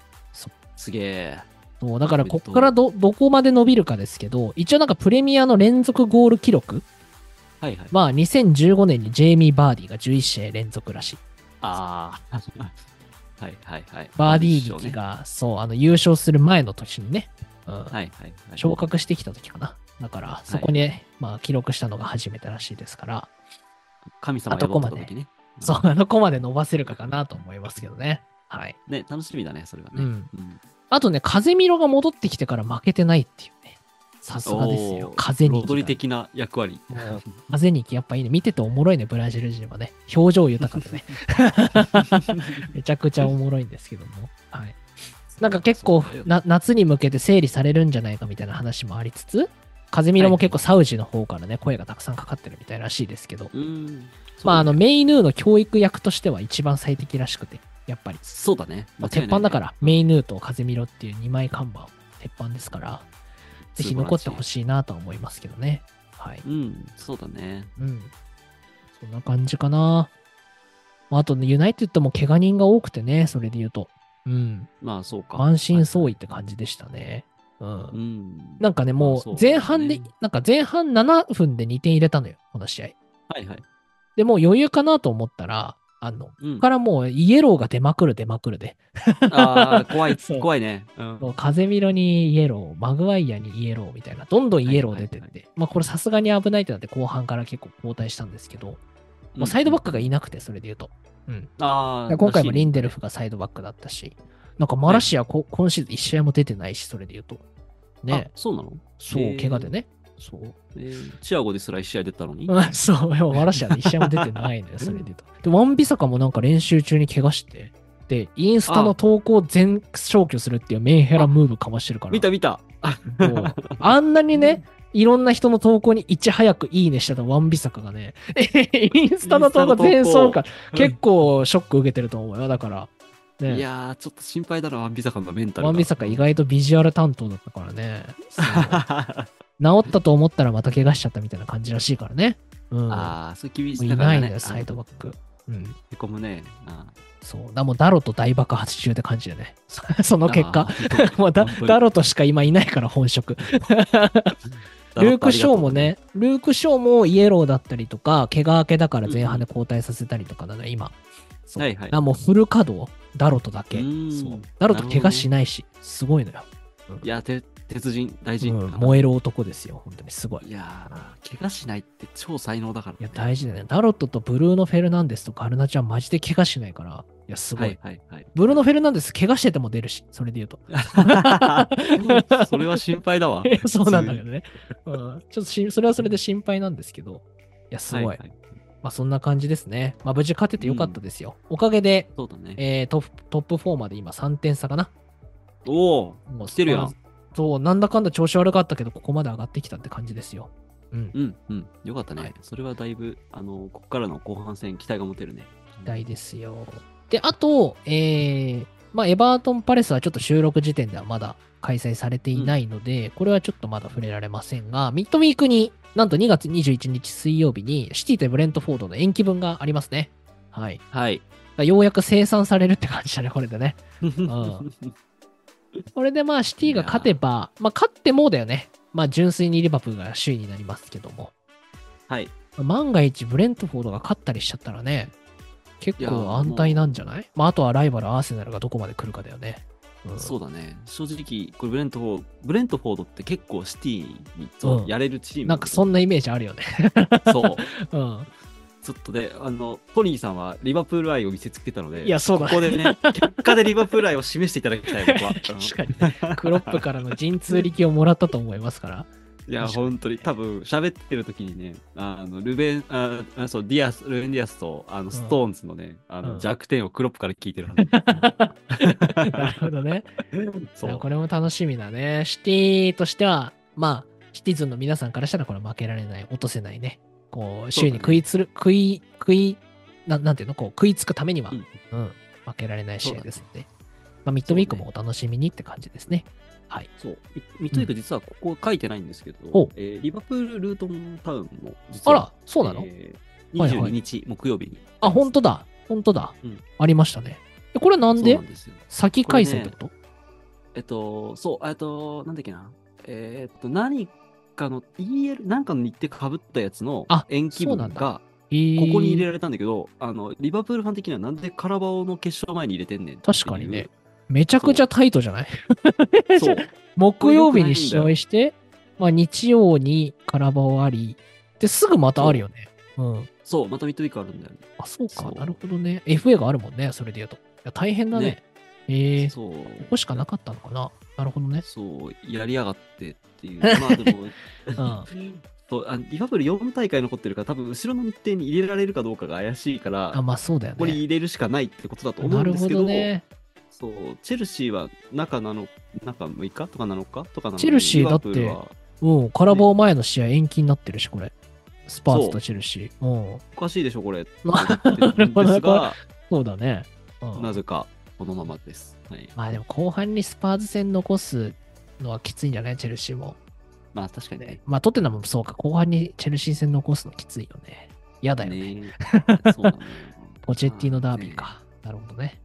すげえ。そう、だからこっからど、どこまで伸びるかですけど、一応なんかプレミアの連続ゴール記録はいはい。まあ2015年にジェイミー・バーディーが11試合連続らしい。ああ。はいはいはい。バーディー劇が、そう、あの優勝する前の年にね、うんはいはいはい。昇格してきた時かな。だから、そこに、ねまあ記録したのが初めてらしいですから、神様。そう、あの子まで伸ばせるかかなと思いますけどね。はい。ね、楽しみだね、それはね。うん。うんあとね、風見ろが戻ってきてから負けてないっていうね。さすがですよ風にロドリ的な役割。もう風にやっぱいいね。見てておもろいね、ブラジル人はね。表情豊かでね。めちゃくちゃおもろいんですけども。はい。なんか結構な、夏に向けて整理されるんじゃないかみたいな話もありつつ、風見ろも結構サウジの方からね、声がたくさんかかってるみたいらしいですけど、うん。まあ、あの、メイヌーの教育役としては一番最適らしくて、やっぱり。そうだね。まあ鉄板だから、メイヌーと風見ろっていう2枚看板、鉄板ですから、ぜひ残ってほい。しいなとは思いますけどね。はい。うん、そうだね。うん。そんな感じかな。まあ、あとね、ユナイテッドも怪我人が多くてね、それで言うと。うん。まあ、そうか。満身創痍って感じでしたね。うん。うん。なんかね、もう前半で、なんか前半7分で2点入れたのよ、この試合。はいはい。でもう余裕かなと思ったら、あの、こうんこからもうイエローが出まくる出まくるで、ああ、怖い 怖いね。うん。もう風見ろにイエロー、マグワイアにイエローみたいな、どんどんイエロー出てって、はいはいまあこれさすがに危ないってなって後半から結構交代したんですけど、もうサイドバックがいなくて、それで言うと。うん。ああ、今回もリンデルフ。フがサイドバックだったし、なんかマラシアこ、今シーズン1試合も出てないし、それで言うと。ねあ、そうなの？そう、怪我でね。そう？えーチアゴですら1試合出たのに？う んそう、でもマラシア1試合も出てないのよ、それでと。で、ワンビサカもなんか練習中に怪我して、で、インスタの投稿を全消去するっていうメンヘラムーブかましてるから。見た見た。あんなにね、いろんな人の投稿にいち早くいいねしてたワンビサカがね、インスタの投稿全走か、結構ショック受けてると思うよ。だから、ね、いやー、ちょっと心配だな、ワンビサカのメンタルが。ワンビサカ意外とビジュアル担当だったからね。治ったと思ったらまた怪我しちゃったみたいな感じらしいからね。うん。ああ、そう厳しもういないんだよ、サイドバック。うん。へこむね。あそう。だもうダロと大爆発中って感じでね。その結果もうダダロとしか今いないから本職。ルーク・ショーも。ね、ルーク・ショーもイエローだったりとか、怪我明けだから前半で交代させたりとかだね、今。そうはいはいあもうフル稼働、ダロとだけ。そう。ダロと怪我しないし、すごいのよ。いや、て鉄人、大事。うん、燃える男ですよ、本当にすごい。いやー、怪我しないって超才能だから、いや、大事だよね。ダロットとブルーノ・フェルナンデスとガルナちゃんマジで怪我しないから、いや、すごい。はいはいはい。ブルーノ・フェルナンデス怪我してても出るし、それで言うと。それは心配だわ。そうなんだけどね。うん、ちょっとしそれはそれで心配なんですけど、いや、すごい。はいはいまあ、そんな感じですね。まあ、無事勝ててよかったですよ。おかげで、そうだね。えートップトップ4まで今3点差かな。おお、もう来てるやんまあそう、なんだかんだ調子悪かったけど、ここまで上がってきたって感じですよ。うん。うんうん。よかったね。はいそれはだいぶ、あの、ここからの後半戦、期待が持てるね。期待ですよ。で、あと、えー、まあ、エバートン・パレスはちょっと収録時点ではまだ開催されていないので、これはちょっとまだ触れられませんが、ミッドウィークになんと2月21日水曜日にシティとブレントフォードの延期分がありますね。はい。はい。らようやく生産されるって感じだね、これでね。これでまあシティが勝てば、まあ勝ってもだよね。まあ純粋にリバプールが首位になりますけども。はい。万が一ブレントフォードが勝ったりしちゃったらね、結構安泰なんじゃない？まああとはライバルアーセナルがどこまで来るかだよね。うんそうだね。正直、これブレントフォード、ブレントフォードって結構シティにやれるチーム。なんかそんなイメージあるよね。そう。うん。ちょっとで、あの、トニーさんはリバプール愛を見せつけたので、いやそうだねここでね、結果でリバプール愛を示していただきたい、僕は。確かに。クロップからの陣痛力をもらったと思いますから。いや、本当に、多分喋ってる時にね、あの、ルベン、ああそう、ディアス、ルベン・ディアスと、あの、ストーンズのね、あの、うん弱点をクロップから聞いてるはず。なるほどね。そいうやこれも楽しみだね。シティとしては、まあ、シティズンの皆さんからしたらこれ負けられない、落とせないね。こう、周囲に食いつる、食い、食い、ななんていうのこう、食いつくためには、ううんん、負けられない試合ですので、まあ、ミッドウィークもお楽しみにって感じですね。はい。そう。ミミッドウィーク実はここ書いてないんですけど、ほうえーリバプール・ルートンタウンも実は、あら、そうなの、えーはいはい22日木曜日に。あ、本当だ。本当だ。うんありましたね。えこれなんで？先開催ってこと、えっと、そう、えっと、なんだっけな。えーっと、何かの EL、なんかの日程かぶったやつのあ延期分が、えーここに入れられたんだけど、あの、リバプールファン的にはなんでカラバオの決勝前に入れてんねん確かにね。めちゃくちゃタイトじゃない？そう。木曜日に試合して、まあ日曜にカラバオあり、で、すぐまたあるよね。うん。そう、またミッドウィークあるんだよね。あ、そうか。そうなるほどね。FA があるもんね、それで言うと。いや大変だね。ねええそう。ここしかなかったのかな。なるほどね。そう、やりやがってっていう。まあでも、うん。そうあリバプール4大会残ってるから、多分後ろの日程に入れられるかどうかが怪しいから、あ、まあそうだよここにね。入れるしかないってことだと思うなんですけど、どね。そう、チェルシーは中7中6日とか7日とかなのにチェルシーだってリバプールはうん。カラバオ前の試合延期になってるし、これ。スパーズとチェルシー。うん。おかしいでしょ、これ。なるんですが、そうだね。うん。なぜかこのままです。はい、まあでも後半にスパーズ戦残すのはきついんじゃない？チェルシーも。まあ確かにね。まあトッテナムもそうか。後半にチェルシー戦残すのきついよね。嫌だよね。ね そうなのよポチェッティのダービー。か。なるほどね。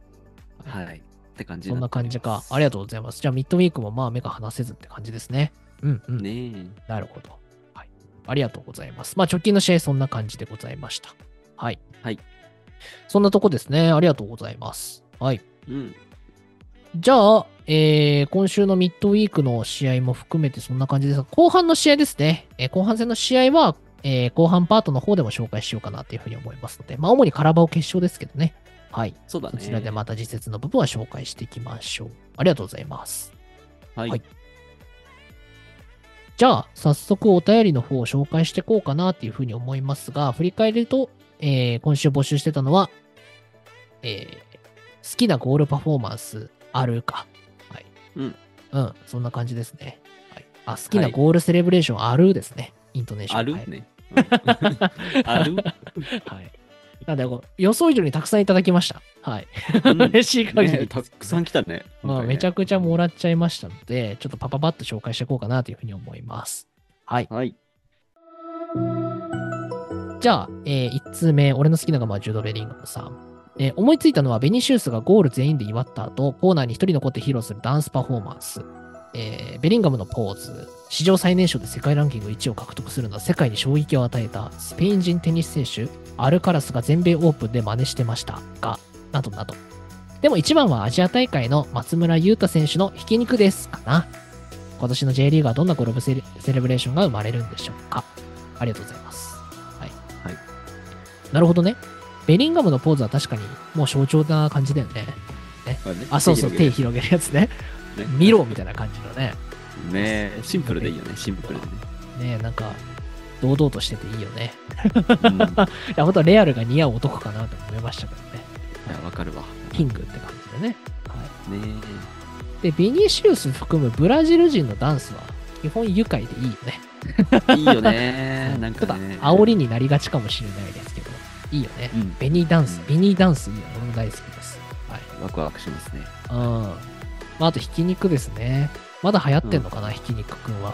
はい。って感じそんな感じか。ありがとうございます。じゃあ、ミッドウィークもまあ目が離せずって感じですね。うんうん。ねなるほど。はい。ありがとうございます。まあ、直近の試合、そんな感じでございました。はい。はい。そんなとこですね。ありがとうございます。はい。え。うん。じゃあ、えー、今週のミッドウィークの試合も含めてそんな感じですが、後半の試合ですね。えー後半戦の試合は、えー後半パートの方でも紹介しようかなというふうに思いますので、まあ、主にカラバオ決勝ですけどね。はい。そうだね。そちらでまた実説の部分は紹介していきましょう。ありがとうございます。はい。はいじゃあ、早速お便りの方を紹介していこうかなっていうふうに思いますが、振り返ると、えー今週募集してたのは、えー好きなゴールパフォーマンスあるか。はい。うん。うん、そんな感じですね。はい、あ、好きなゴールセレブレーションある？ですね。イントネーションある？ね。ある？はい。なんで、予想以上にたくさんいただきました。はい。うん嬉しい限りねたくさん来たね。まあ、めちゃゃくちゃもらっちゃいましたので、ちょっとパパパッと紹介していこうかなというふうに思います。はい。はい。じゃあ、え1通目、俺の好きなのがまあジュード・ベリンガムさん。えー思いついたのはベニシウスがゴール全員で祝った後、コーナーに一人残って披露するダンスパフォーマンス。えーベリンガムのポーズ。史上最年少で世界ランキング1位を獲得するなど世界に衝撃を与えたスペイン人テニス選手、アルカラスが全米オープンで真似してましたが、などなど。でも一番はアジア大会の松村優太選手のひき肉ですかな。今年の J リーグはどんなゴルフセレセレブレーションが生まれるんでしょうか。ありがとうございます。はい。はいなるほどね。ベリンガムのポーズは確かにもう象徴な感じだよね。ねあ、そうそう、手広げるやつね。ね見ろみたいな感じのね。ねシンプルでいいよね。シンプルでね。ねなんか、堂々としてていいよね。うんい いや、本当はレアルが似合う男かなと思いましたけどね。や、わかるわ。キングって感じでね。はい。ねで、ビニシウス含むブラジル人のダンスは基本愉快でいいよね。いいよね。なんかただね。、煽りになりがちかもしれないですけど、いいよね。うん。ベニーダンスうん、ベニーダンスいいよね。俺も大好きです。はい。ワクワクしますね。うん。まあ、あと、ひき肉ですね。まだ流行ってんのかな、ひき肉くんは。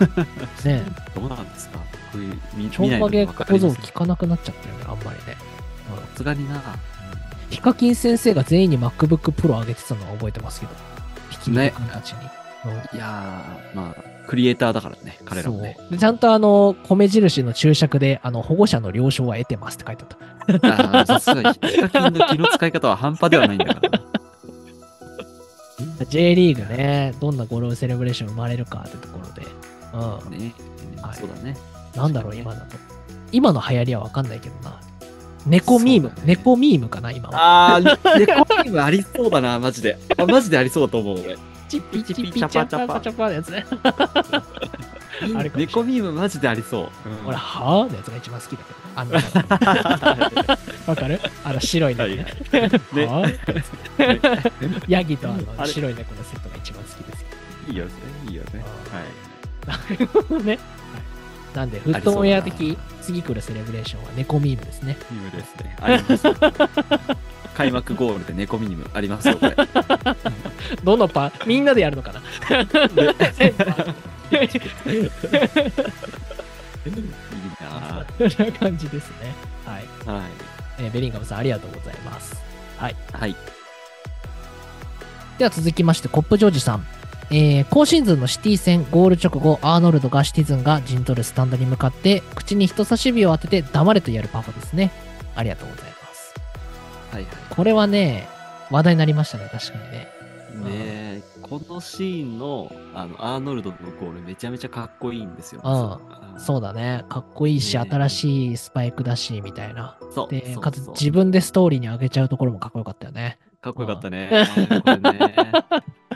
ねどうなんですか？こういう見ちょんまげ小僧聞かなくなっちゃったよね、あんまりね。うんさすがにな。ヒカキン先生が全員に MacBook Pro あげてたのは覚えてますけど。ひき肉くんたちに。うんいやー、まあ、クリエイターだからね、彼らもね。ちゃんとあの、米印の注釈で、あの、保護者の了承は得てますって書いてあった。あーさすがに、ヒカキンの気の使い方は半端ではないんだからな。J リーグね、どんなゴルフセレブレーション生まれるかってところで。うん。ね、はいそうだね。なんだろう、今だと。今の流行りはわかんないけどな。猫ミーム、ね猫ミームかな、今は。あー、猫ミームありそうだな、マジで。あマジでありそうだと思う、俺。チピチピチャパチャパチャパのやつね。あれ猫ミームマジでありそう。俺、はぁのやつが一番好きだけど。あの、わかるあの白い猫ね。ねはぁヤギとあの白い猫のセットが一番好きですいいよね、いいよね。はい。けど。ね。なんで、フットウェア的次来るセレブレーションは猫ミームですね。ミームですね。あります。開幕ゴールで猫ミームありますよ、これ。どのパみんなでやるのかな？いいなそんな感じですね。はい。ぁはい。えーベリンガムさん、ありがとうございます。はい。はい。では続きまして、コップジョージさん。えー今シーズンのシティ戦ゴール直後、アーノルドがシティズンが陣取るスタンドに向かって、口に人差し指を当てて黙れとやるパフォですね。ありがとうございます。はいはこれはね、話題になりましたね、確かにね。い。ねえ、このシーンの、あの、アーノルドのゴールめちゃめちゃかっこいいんですよ。うんそうだね。かっこいいし、ね新しいスパイクだし、みたいな。そう。で、かつ自分でストーリーに上げちゃうところもかっこよかったよね。かっこよかったね。これね。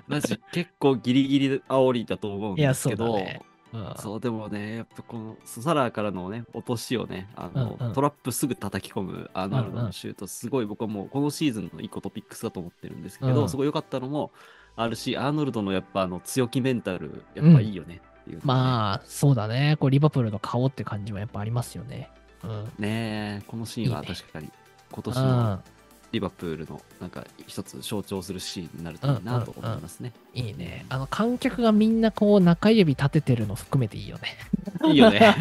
マジ結構ギリギリ煽りだと思うんいやですけど、そうだねうん。そう、でもね、やっぱこのソサラーからのね、落としをね、あの、うんうんトラップすぐ叩き込むアーノルドのシュート、すごい僕はもうこのシーズンの一個トピックスだと思ってるんですけど、うんすごい良かったのもあるし、アーノルドのやっぱあの強気メンタル、やっぱいいよねっていう、まあ、そうだね。こう、リバプールの顔って感じはやっぱありますよね。うん。ねえ、このシーンは確かに今年うのん。リバプールのなんか一つ象徴するシーンになるといいなと思いますね。いいね。あの、観客がみんなこう、中指立ててるの含めていいよね。いいよね。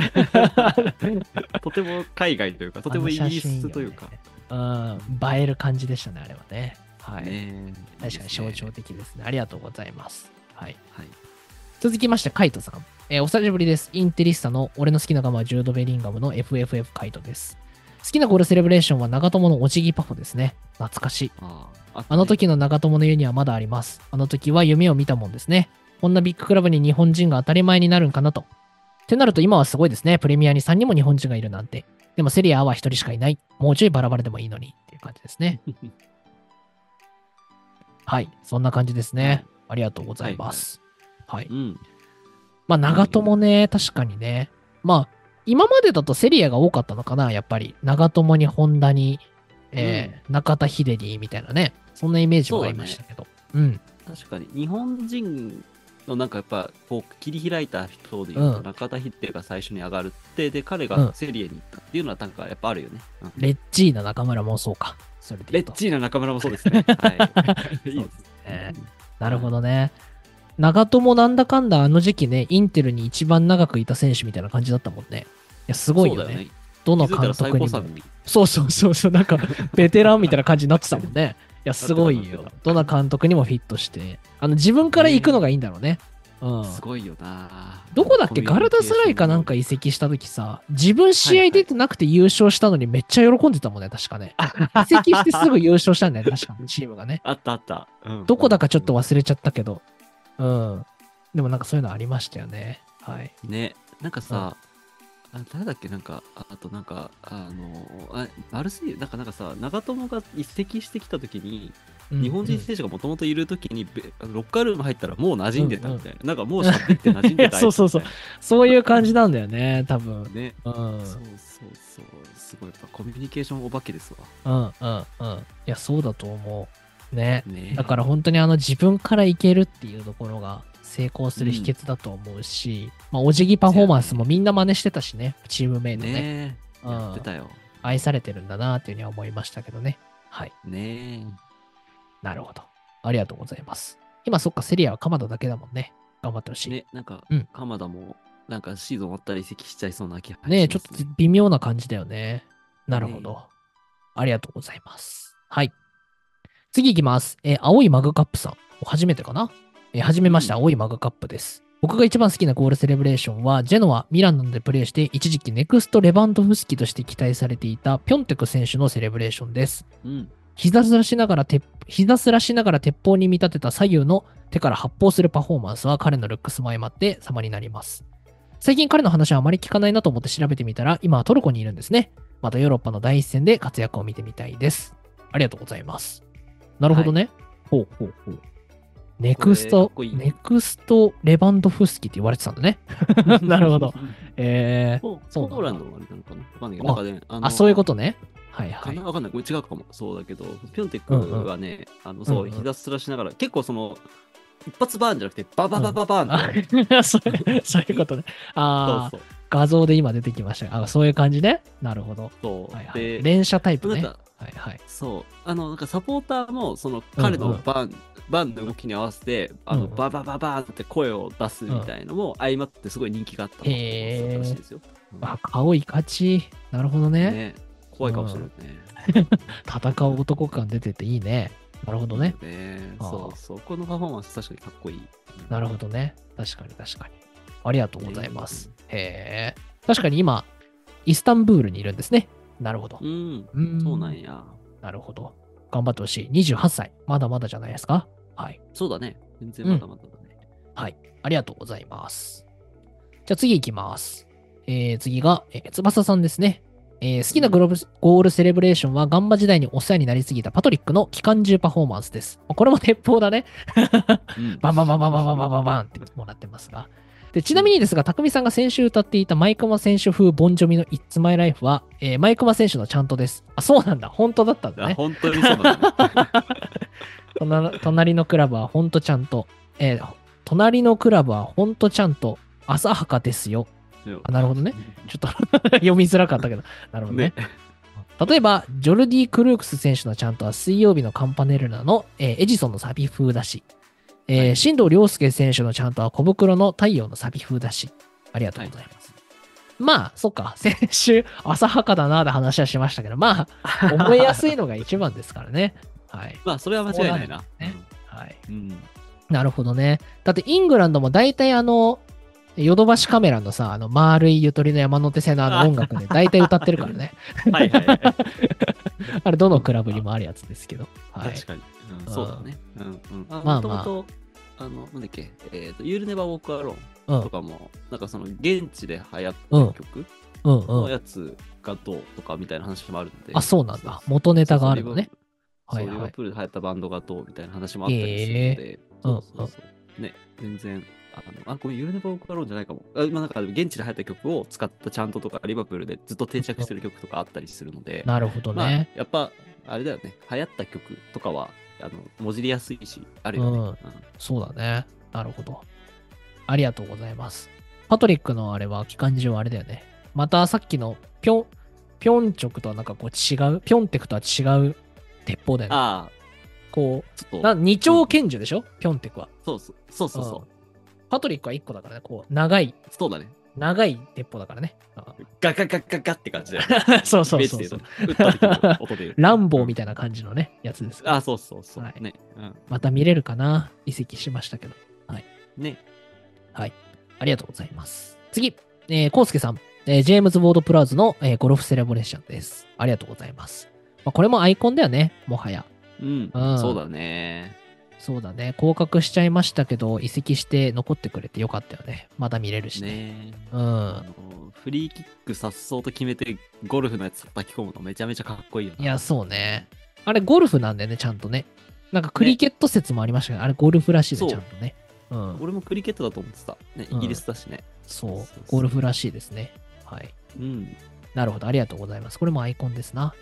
とても海外というか、とてもイギリスというか。ねうん。映える感じでしたね、あれはね。はい。ね確かに象徴的ですね。ありがとうございます。はい。はい。続きまして、カイトさん。えーお久しぶりです。インテリスタの俺の好きなガムはジュード・ベリンガムの FFF カイトです。好きなゴールセレブレーションは長友のお辞儀パフォですね。懐かしい。あああの時の長友の家にはまだあります。あの時は夢を見たもんですね。こんなビッグクラブに日本人が当たり前になるんかなと。ってなると今はすごいですね。プレミアに3人も日本人がいるなんて。でもセリエAは1人しかいない。もうちょいバラバラでもいいのにっていう感じですね。はい。そんな感じですね。ありがとうございます。はい。うん。まあ、長友ね、確かにね。まあ、今までだとセリエAが多かったのかな、やっぱり。長友に本田に、えー中田英寿みたいなね。そんなイメージがありましたけど。うん。確かに、日本人のなんかやっぱ、こう、切り開いた人でいうと、うん中田ヒデが最初に上がるって、で、彼うんがセリエに行ったっていうのは、なんかやっぱあるよね。うんレッジーナ中村もそうか。それで。レッチーな中村もそうですね。はい。いいですねなるほどね。長友なんだかんだあの時期ね、インテルに一番長くいた選手みたいな感じだったもんね。いや、すごいよね。ね。どの監督にも。そうそうそうそう、なんか、ベテランみたいな感じになってたもんね。いや、すごいよ。どの監督にもフィットして。あの、自分から行くのがいいんだろうね。うん。すごいよなどこだっけ？ガルダスライかなんか移籍した時さ、自分試合出てなくて優勝したのにめっちゃ喜んでたもんね、確かね。移籍してすぐ優勝したんだよね、確かに、チームがね。あったあった。うんどこだかちょっと忘れちゃったけど。うん。でもなんかそういうのありましたよね。はい。ね、なんかさ、あ誰だっけ？なんか、ああとなんか、あの、あマルセなんかなんかさ、長友が移籍してきたときに、うん日本人選手がもともといるときに、べあのロッカールーム入ったらもう馴染んでたみたいな。なんかもう喋って馴染んでた そうそうそうそういう感じなんだよね、多分。なね、うん。うんそうそうそう。すごい、やっぱコミュニケーションお化けですうわ。んうん。いや、そうだと思う。ね。ねだから本当にあの自分からいけるっていうところが成功する秘訣だと思うし、まあ、お辞儀パフォーマンスもみんな真似してたしね、チームメイトね。ねうんやってたよ。愛されてるんだなっていうふうには思いましたけどね。はい。ねなるほど。ありがとうございます。今、そっか、セリアは鎌田だけだもんね。頑張ってほしい。ねね、なんかうん、鎌田も、なんかシーズン終わったら移籍しちゃいそうな気がしますちょっと微妙な感じだよね。なるほど。ありがとうございます。はい。次いきます。えー青いマグカップさん。初めてかな？えーはじめまして、うん青いマグカップです。僕が一番好きなゴールセレブレーションは、ジェノア、ミランなどでプレーして、一時期ネクストレバンドフスキとして期待されていたピョンテク選手のセレブレーションです。うん。膝ずらしながら鉄、膝すらしながら鉄砲に見立てた左右の手から発砲するパフォーマンスは彼のルックスも相まって様になります。最近彼の話はあまり聞かないなと思って調べてみたら、今はトルコにいるんですね。またヨーロッパの第一線で活躍を見てみたいです。ありがとうございます。なるほどね。ほうほうほう。ネクストいいネクストレバンドフスキって言われてたんだね。なるほど。えー、ポそうなんだポーランドのあれなのかな？わかんないけど、なんかね、あそういうことね。はいはい。かなわかんない。これ違うかも。そうだけど、ピョンテックはね、あの、そう、うんうん膝すらしながら、結構その、一発バーンじゃなくて、バババババーンって、あそうそういうことね。ああ。画像で今出てきました。あ、そういう感じね。なるほど。そう。はいはい。で、連射タイプね。はか、いはい。そう、あの、なんかサポーターも、その、彼うんうんのバーン、バーンの動きに合わせて、あの、うんうんババババーンって声を出すみたいのも相まってすごい人気があったへーらしいですよ。うんあ、顔いかち。なるほどね。ね怖いかもしれないね。戦う男感出てていいね。なるほどね。ねあーそうそう。このパフォーマンス確かにかっこいい。なるほどね。確かに確かに。ありがとうございます。へえ。確かに今、イスタンブールにいるんですね。なるほど。うん。うんそうなんや。なるほど。頑張ってほしい。28歳。まだまだじゃないですか？はい。そうだね。全然まだまだだね。はい。ありがとうございます。じゃあ次行きます。えー、次が、えー翼さんですね。えー好きなグローブゴールセレブレーションはガンバ時代にお世話になりすぎたパトリックの機関銃パフォーマンスです。これも鉄砲だね。うんバンバンバンバンバンバンバンバンバンってもらってますが。でちなみにですが、匠さんが先週歌っていたマイクマ選手風ボンジョミの It's My Life は、えーマイクマ選手のちゃんとです。あ、そうなんだ。本当だったんだあね。本当にそうだね。隣隣のクラブはほんとちゃんと、えー隣のクラブはほんとちゃんと、浅はかですよ。あなるほどね。ちょっと 読みづらかったけど、なるほどね。ね。例えば、ジョルディ・クルークス選手のちゃんとは水曜日のカンパネルラの、えーエジソンのサビ風だし、えーはい新藤亮介選手のちゃんとは小袋の太陽のサビ風だし、ありがとうございます。まあ、そっか、先週、浅はかだなーで話はしましたけど、まあ、覚えやすいのが一番ですからね。はい。まあ、それは間違いないな。ねはい。うん。なるほどね。だってイングランドも大体あの、ヨドバシカメラのさ、あの丸いゆとりの山手線のあの音楽で 大体歌ってるからね。はいはいはい。あれどのクラブにもあるやつですけど。はい。確かに。うん、そうだね。うんうん。あ、まあもともと、あの、なんだっけ、えっと、You'll Never Walk Alone うんとかも、なんかその、現地で流行った曲うんうん。のやつがどうとかみたいな話もあるんで。あ、そうなんだ。元ネタがあるのね。はいはいリバプールで流行ったバンドがどうみたいな話もあったりするので、うんそうそうそう。ね、全然、あの、あ、ごめん、ユルネバークアローンじゃないかも。あまあ、なんか、現地で流行った曲を使ったチャントとか、リバプールでずっと定着してる曲とかあったりするので、なるほどまあね。、やっぱ、あれだよね、流行った曲とかは、あの、もじりやすいし、あるよね。うんうんそうだね。なるほど。ありがとうございます。パトリックのあれは期間中はあれだよね。またさっきのぴょん、ぴょんちょくとはなんかこう違う、ぴょんテクとは違う鉄砲だよね。ああ、こう、ちょっと、な二丁拳銃でしょ？ぴょんテクは。そうそう、そうそうそう。パトリックは1個だからね、こう、長い、そうだね。長い鉄砲だからね。ガガガガガって感じだよ。そうそうそうそう。った時の音で。ランボーみたいな感じのね、やつです。あ、そうそうそう。はいね。うん。また見れるかな？移籍しましたけど。ね。はい。ありがとうございます。次、えー、コウスケさん、えージェームズ・ボード・プラウズの、えーゴルフセレブレーションです。ありがとうございます。まあ、これもアイコンだよね、もはや。うん。うんそうだね。そうだね。降格しちゃいましたけど、移籍して残ってくれてよかったよね。まだ見れるしね。ねうん。フリーキックさっそうと決めてゴルフのやつ叩き込むのめちゃめちゃかっこいいよな。いや、そうね。あれ、ゴルフなんだよね、ちゃんとね。なんかクリケット説もありましたけど、あれ、ゴルフらしいね、そうちゃんとね。うん。俺もクリケットだと思ってた。ね、うんイギリスだしね。そうそうそうゴルフらしいですね。はい。うん。なるほど、ありがとうございます。これもアイコンですな。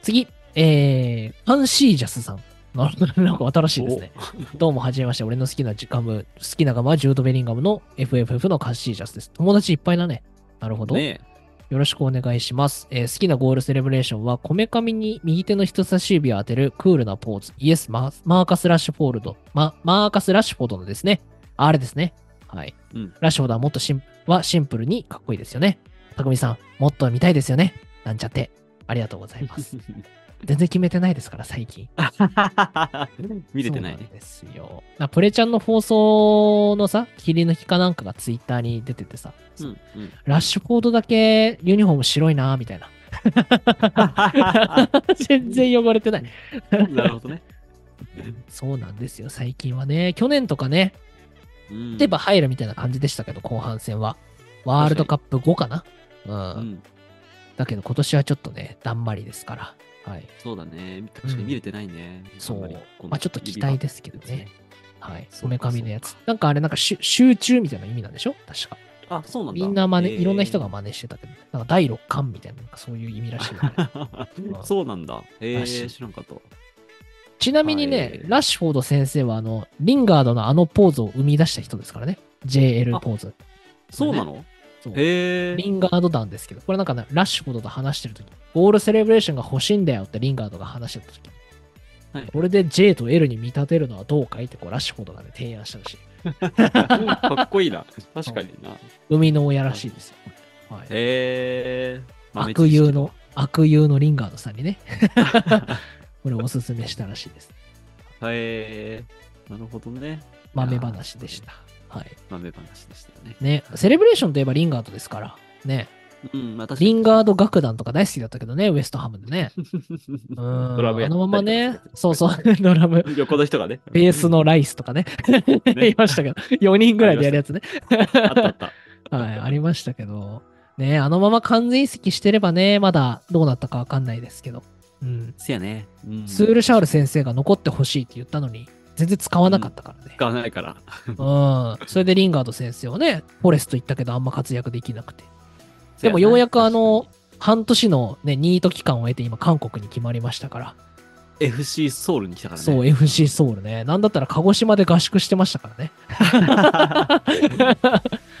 次、えー、パンシージャスさん。なるほど、なんか新しいですね。どうも、はじめまして。俺の好きなガム、好きなガムはジュード・ベリンガムの FFF のカッシージャスです。友達いっぱいだね。なるほど。ねよろしくお願いします、えー好きなゴールセレブレーションは、こめかみに右手の人差し指を当てるクールなポーズ。イエス、ママーカス・ラッシュフォールド。ママーカス・ラッシュフォードのですね。あれですね。はい。うんラッシュフォードはもっとシンはシンプルにかっこいいですよね。たくみさん、もっと見たいですよね。なんちゃって。ありがとうございます。全然決めてないですから、最近。見れてないね。ですよ。なプレちゃんの放送のさ、切り抜きかなんかがツイッターに出ててさ、うんうんラッシュフォードだけユニフォーム白いなみたいな。全然汚れてない。なるほどね。そうなんですよ、最近はね。去年とかね、うん手ば入るみたいな感じでしたけど、後半戦は。ワールドカップ後かな。うん。うん。だけど今年はちょっとね、だんまりですから。はい。そうだね。確かに見れてないね。そうあんまりこのまあちょっと期待ですけどね。はい。そうかこめかみのやつ。なんかあれ、なんか集中みたいな意味なんでしょ？確か。あ、そうなんだ。みんな真似、へーいろんな人が真似してたけど、なんか第6巻みたいな、なんかそういう意味らしいよね。そうなんだ。へえ、らしい知らんかった。ちなみにね、はいラッシュフォード先生は、あの、リンガードのあのポーズを生み出した人ですからね。JL ポーズ。そうなの？そうへえ。リンガード団ですけど、これなんかね、ラッシュフォードと話してるとき、ゴールセレブレーションが欲しいんだよってリンガードが話してたとき、はいこれで J と L に見立てるのはどうかいってこうラッシュフォードがね、提案したらしい。かっこいいな。確かにな。生みの親らしいですよ。はい、へえ。悪友の、悪友のリンガードさんにね、これをおすすめしたらしいです。へえ。なるほどね。豆話でした。はい。豆話でしたね。ね、セレブレーションといえばリンガードですから、ね、うん、まあリンガード楽団とか大好きだったけどね、ウエストハムでね。うん、ドラムやあのままねそうそう、ドラム、横の人がね。ベースのライスとかね、言いましたけど、4人ぐらいでやるやつね。あったあった。はい、ありましたけど、ね、あのまま完全移籍してればね、まだどうなったかわかんないですけど、うん。せやね。うんスールシャール先生が残ってほしいって言ったのに、全然使わなかったからね。使わないから。うん。それでリンガード先生はね、フォレスト行ったけどあんま活躍できなくて。でもようやくあの、半年のね、ニート期間を経て今韓国に決まりましたから。FC ソウルに来たからね。そう、FC ソウルね。なんだったら鹿児島で合宿してましたからね。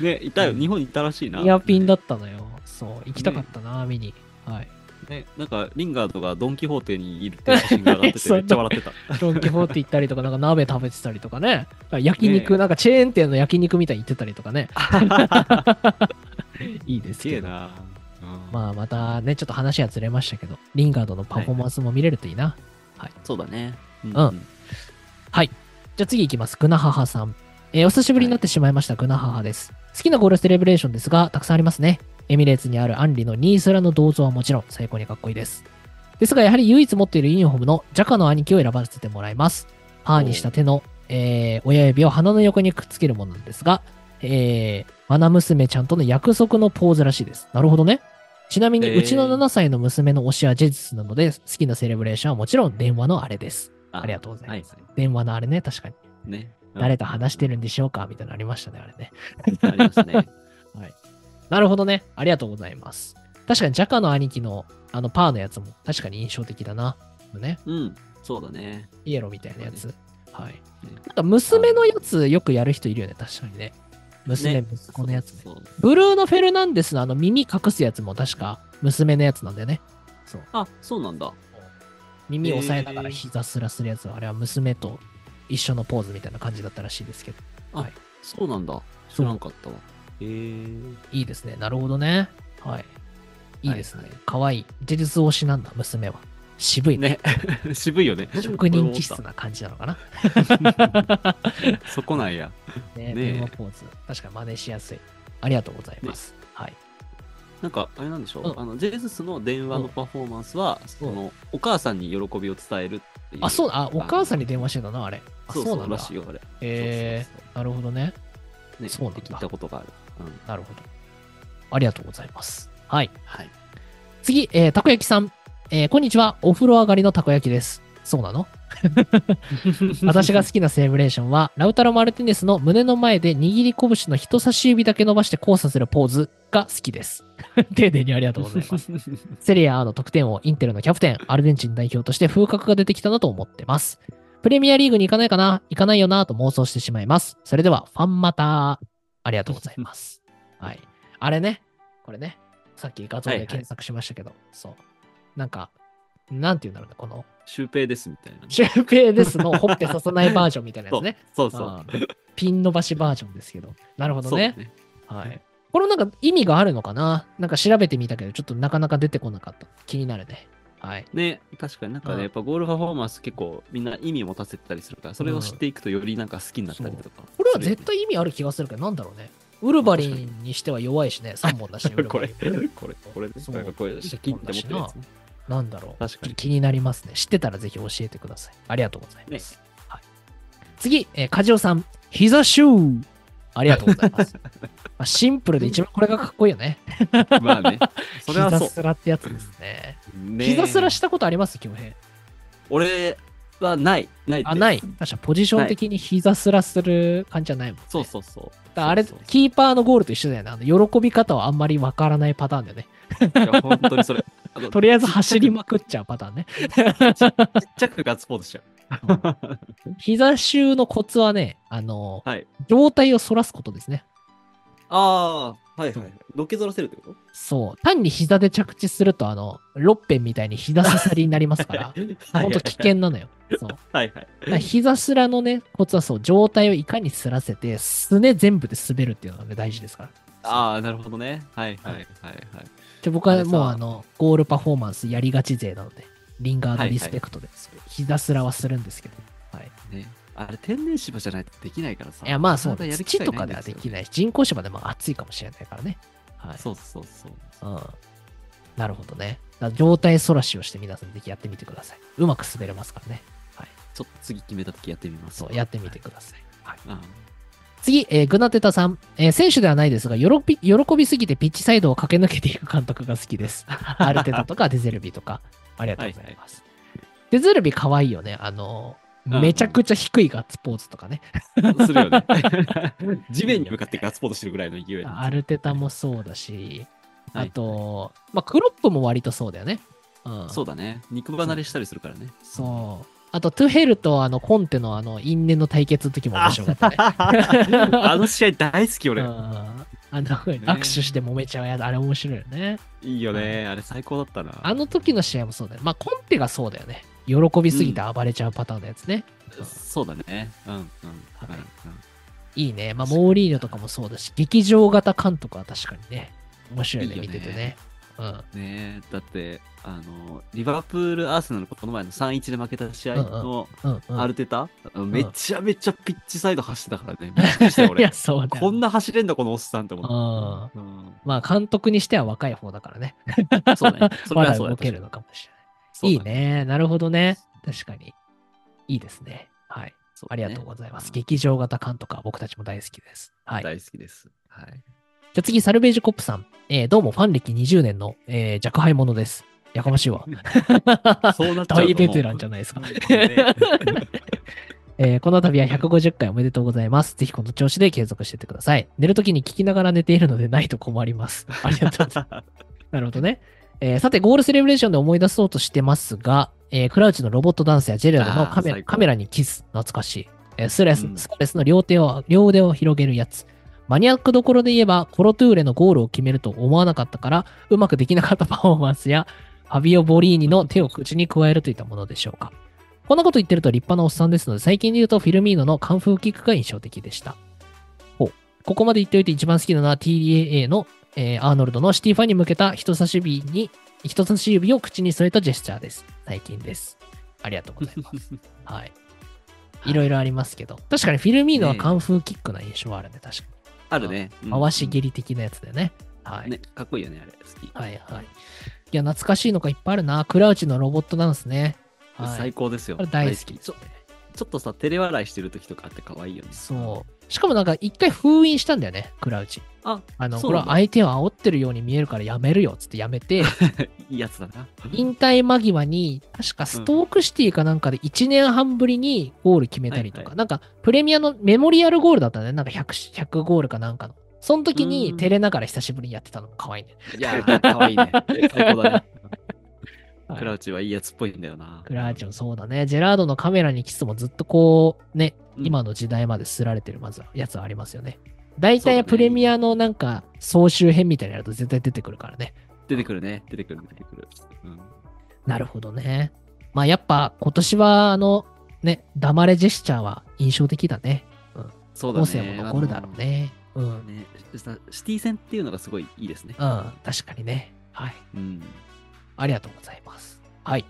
ね、いたよ。日本にいたらしいな。ニアピンだったのよ。そう、行きたかったな、見に。はい。ね、なんか、リンガードがドン・キホーテにいるっていう写真が上がってて、めっちゃ笑ってた。ドン・キホーテ行ったりとか、なんか鍋食べてたりとかね。焼肉、ねなんかチェーン店の焼肉みたいに行ってたりとかね。いいですけど。うんまあまたね、ちょっと話はずれましたけど、リンガードのパフォーマンスも見れるといいな。そうだね。うんうんはい。じゃあ次行きます。グナハハさん。えーお久しぶりになってしまいました、グナハハです。好きなゴールセレブレーションですが、たくさんありますね。エミレーツにあるアンリのニースラの銅像はもちろん最高にかっこいいです。ですが、やはり唯一持っているユニフォームのジャカの兄貴を選ばせてもらいます。パーにした手の、えー親指を鼻の横にくっつけるものなんですが、えー、マナ娘ちゃんとの約束のポーズらしいです。なるほどね。ちなみに、うちの7歳の娘の推しはジェズスなので、好きなセレブレーションはもちろん電話のあれです。ありがとうございますは電話のあれね、確かに。い。ね。うん誰と話してるんでしょうか？みたいなのありましたね、あれね。ありましたね。なるほどね。ありがとうございます。確かにジャカの兄貴のあのパーのやつも確かに印象的だな。ね。うん。そうだね。イエローみたいなやつ。はい。ねなんか娘のやつよくやる人いるよね、確かにね。娘、ね息子のやつね。そうそうブルーノ・フェルナンデスのあの耳隠すやつも確か娘のやつなんだよね。そう。あ、そうなんだ。耳を押さえながら膝すらするやつは、あれは娘と一緒のポーズみたいな感じだったらしいですけど。そうなんだ。知らんかったわ。へえ。いいですね。なるほどね。はい。いいですね。かわいい。呪術推しなんだ、娘は。渋いね。ね。渋いよね。職人気質な感じなのかな。そこなんや。ね、ねえ電話ポーズ。確かに真似しやすい。ありがとうございます。はい。なんか、あれなんでしょう、うんあの、ジェズスの電話のパフォーマンスは、その、お母さんに喜びを伝えるっていう。あ、そうだ。あ、お母さんに電話してたな、あれ。あ、そうそうそうなんだ。らしいよ、あれ。えそうそうー、なるほどね。そうね、そうなんだ聞いたことがある。うん。なるほど。ありがとうございます。はい。はい。次、えー、たこ焼きさん。えー、こんにちは。お風呂上がりのたこ焼きです。そうなの？私が好きなセレブレーションは、ラウタロ・マルティネスの胸の前で握り拳の人差し指だけ伸ばして交差するポーズが好きです。丁寧にありがとうございます。セリエAの得点王、インテルのキャプテン、アルゼンチン代表として風格が出てきたなと思ってます。プレミアリーグに行かないかな？行かないよなと妄想してしまいます。それでは、ファン・マタ。ありがとうございます。はい。あれね、これね、さっき画像で検索しましたけど、そう。なんか、なんていうんだろうね、この、シュウペイですみたいなね。シュウペイですのほっぺささないバージョンみたいなやつね。そうそう。あーピン伸ばしバージョンですけど。なるほどね。ね。はい。これなんか意味があるのかななんか調べてみたけど、ちょっとなかなか出てこなかった。気になるね。はい。ね、確かになんかうんね、やっぱゴールパフォーマンス結構みんな意味持たせてたりするから、それを知っていくとよりなんか好きになったりとか。これは絶対意味ある気がするけど、なんだろうね。ウルヴァリンにしては弱いしね、3本だし、ウルヴ これ。これ、これね。そうなんかこれ、シャキンって持ってるやつね。なんだろう。確かに気になりますね。知ってたらぜひ教えてください。ありがとうございます。はい、次、えー、カジオさん。膝シューありがとうございます。まあ、シンプルで一番これがかっこいいよね。まあね。それはそ膝すらってやつですね。う。ね膝すらしたことあります、京平。俺はない。ないあ、ない。確かポジション的に膝すらする感じじゃないもん、ね。そうそうそう。だあれ、キーパーのゴールと一緒だよね。あの喜び方はあんまりわからないパターンだよね。いや、本当にそれ。とりあえず走りまくっちゃうパターンね。ちっちゃくガッツポーズしちゃう。膝臭のコツはね、あの、はい。状態を反らすことですね。ああ、はいはい。のけぞらせるってこと？そう。単に膝で着地すると、あの、ロッペンみたいに膝刺さりになりますから、ほんと危険なのよ。そう。はいはい。ら膝すらのね、コツはそう、状態をいかにすらせて、すね全部で滑るっていうのがね、大事ですから。ああ、なるほどね。はいはいはいはい。で僕はもうあの、ゴールパフォーマンスやりがち勢なので、リンガードリスペクトで、膝すらはするんですけど。はい。ね。あれ、天然芝じゃないとできないからさ。いや、まあそう土とかではできいないし、人工芝でも暑いかもしれないからね。はい。そうそうそう。うん。なるほどね。状態反らしをして皆さんぜひやってみてください。うまく滑れますからね。ちょっと次決めた時やってみます。そう、やってみてください。はい。あ次、えーグナテタさん。えー選手ではないですが、喜び、喜びすぎてピッチサイドを駆け抜けていく監督が好きです。アルテタとかデゼルビとか。ありがとうございます。デゼルビ可愛いよね。あのめちゃくちゃ低いガッツポーズとかね。するよね。地面に向かってガッツポーズしてるぐらいの勢い。アルテタもそうだし、あはいと、まあ、クロップも割とそうだよね。うん。そうだね。肉離れしたりするからね。そう。あと、トゥヘルとあのコンテのあの因縁の対決の時も面白かったね。あの試合大好き俺。うんあの、握手して揉めちゃうやつ、あれ面白いよね。いいよね。あれ最高だったな。あの時の試合もそうだよ。まあ、コンテがそうだよね。喜びすぎて暴れちゃうパターンのやつね。そうだね。うんうんうんいいね。まあ、モーリーニョとかもそうだし、劇場型監督は確かにね、面白いね、いいよね見ててね。うん。ねえ、だって、あの、リバプール・アーセナルこの前の3-1で負けた試合の。アルテタ、めちゃめちゃピッチサイド走ってたからね。びっくりしい俺や、。そうだよこんな走れんだ、このおっさんって思っうん。た。うんまあ、監督にしては若い方だからね。そうね。それはそう だ動けるのかもしれない。いい。ね。なるほどね。確かに。いいですね。はい。ねありがとうございます。うん劇場型監督は僕たちも大好きです。はい。じゃ大好きです。はい。あ次、サルベージコップさん。えーどうもファン歴20年の、えー、若輩者です。やかましいわ。そうなっちゃうと大ベテランじゃないですか。ねえーこの度は150回おめでとうございます。ぜひこの調子で継続していってください。寝るときに聞きながら寝ているのでないと困ります。ありがとうございます。なるほどね。えーさて、ゴールセレブレーションで思い出そうとしてますが、えークラウチのロボットダンスやジェラルのカメあー最高カメラにキス、懐かしい。えースレス、うんスレスの両手を、両腕を広げるやつ。マニアックどころで言えば、コロトゥーレのゴールを決めると思わなかったから、うまくできなかったパフォーマンスや、ファビオ・ボリーニの手を口に加えるといったものでしょうか。こんなこと言ってると立派なおっさんですので、最近で言うとフィルミーノのカンフーキックが印象的でした。ほう。ここまで言っておいて一番好きなのは TDAA の、えーアーノルドのシティファンに向けた人差し指に、人差し指を口に添えたジェスチャーです。最近です。ありがとうございます。はい。いろいろありますけど。確かにフィルミーノはカンフーキックな印象はあるね。確かあるね。に。回し蹴り的なやつだよね。はい。ね、かっこいいよね、あれ。好き。はいはい。いや、懐かしいのがいっぱいあるな。クラウチのロボットダンスね。はい。最高ですよ。大好きちょっとさ、照れ笑いしてる時とかあって可愛いよね。そう。しかもなんか一回封印したんだよね、クラウチ。あ、あの、これは相手を煽ってるように見えるからやめるよっつってやめて、いいやつだな。引退間際に、確かストークシティかなんかで1年半ぶりにゴール決めたりとか、はいはいなんかプレミアのメモリアルゴールだったね。なんか 100, 100ゴールかなんかの。その時にうん照れながら久しぶりにやってたのも可愛いね。いやー、可愛いね。最高だね。はいクラウチはいいやつっぽいんだよな。クラウチもそうだね。ジェラードのカメラにキスもずっとこう、ね、うん今の時代まですられてるまずはやつはありますよね。大体プレミアのなんか総集編みたいなのやると絶対出てくるからね。出てくるね。出てくる、出てくる。うんなるほどね。まあやっぱ今年はあのね、黙れジェスチャーは印象的だね。そうだ後世ね。も残るだろうね。うん。うん。ねさシティ戦っていうのがすごいいいですね。確かにね。はい。うん。ありがとうございます。はい。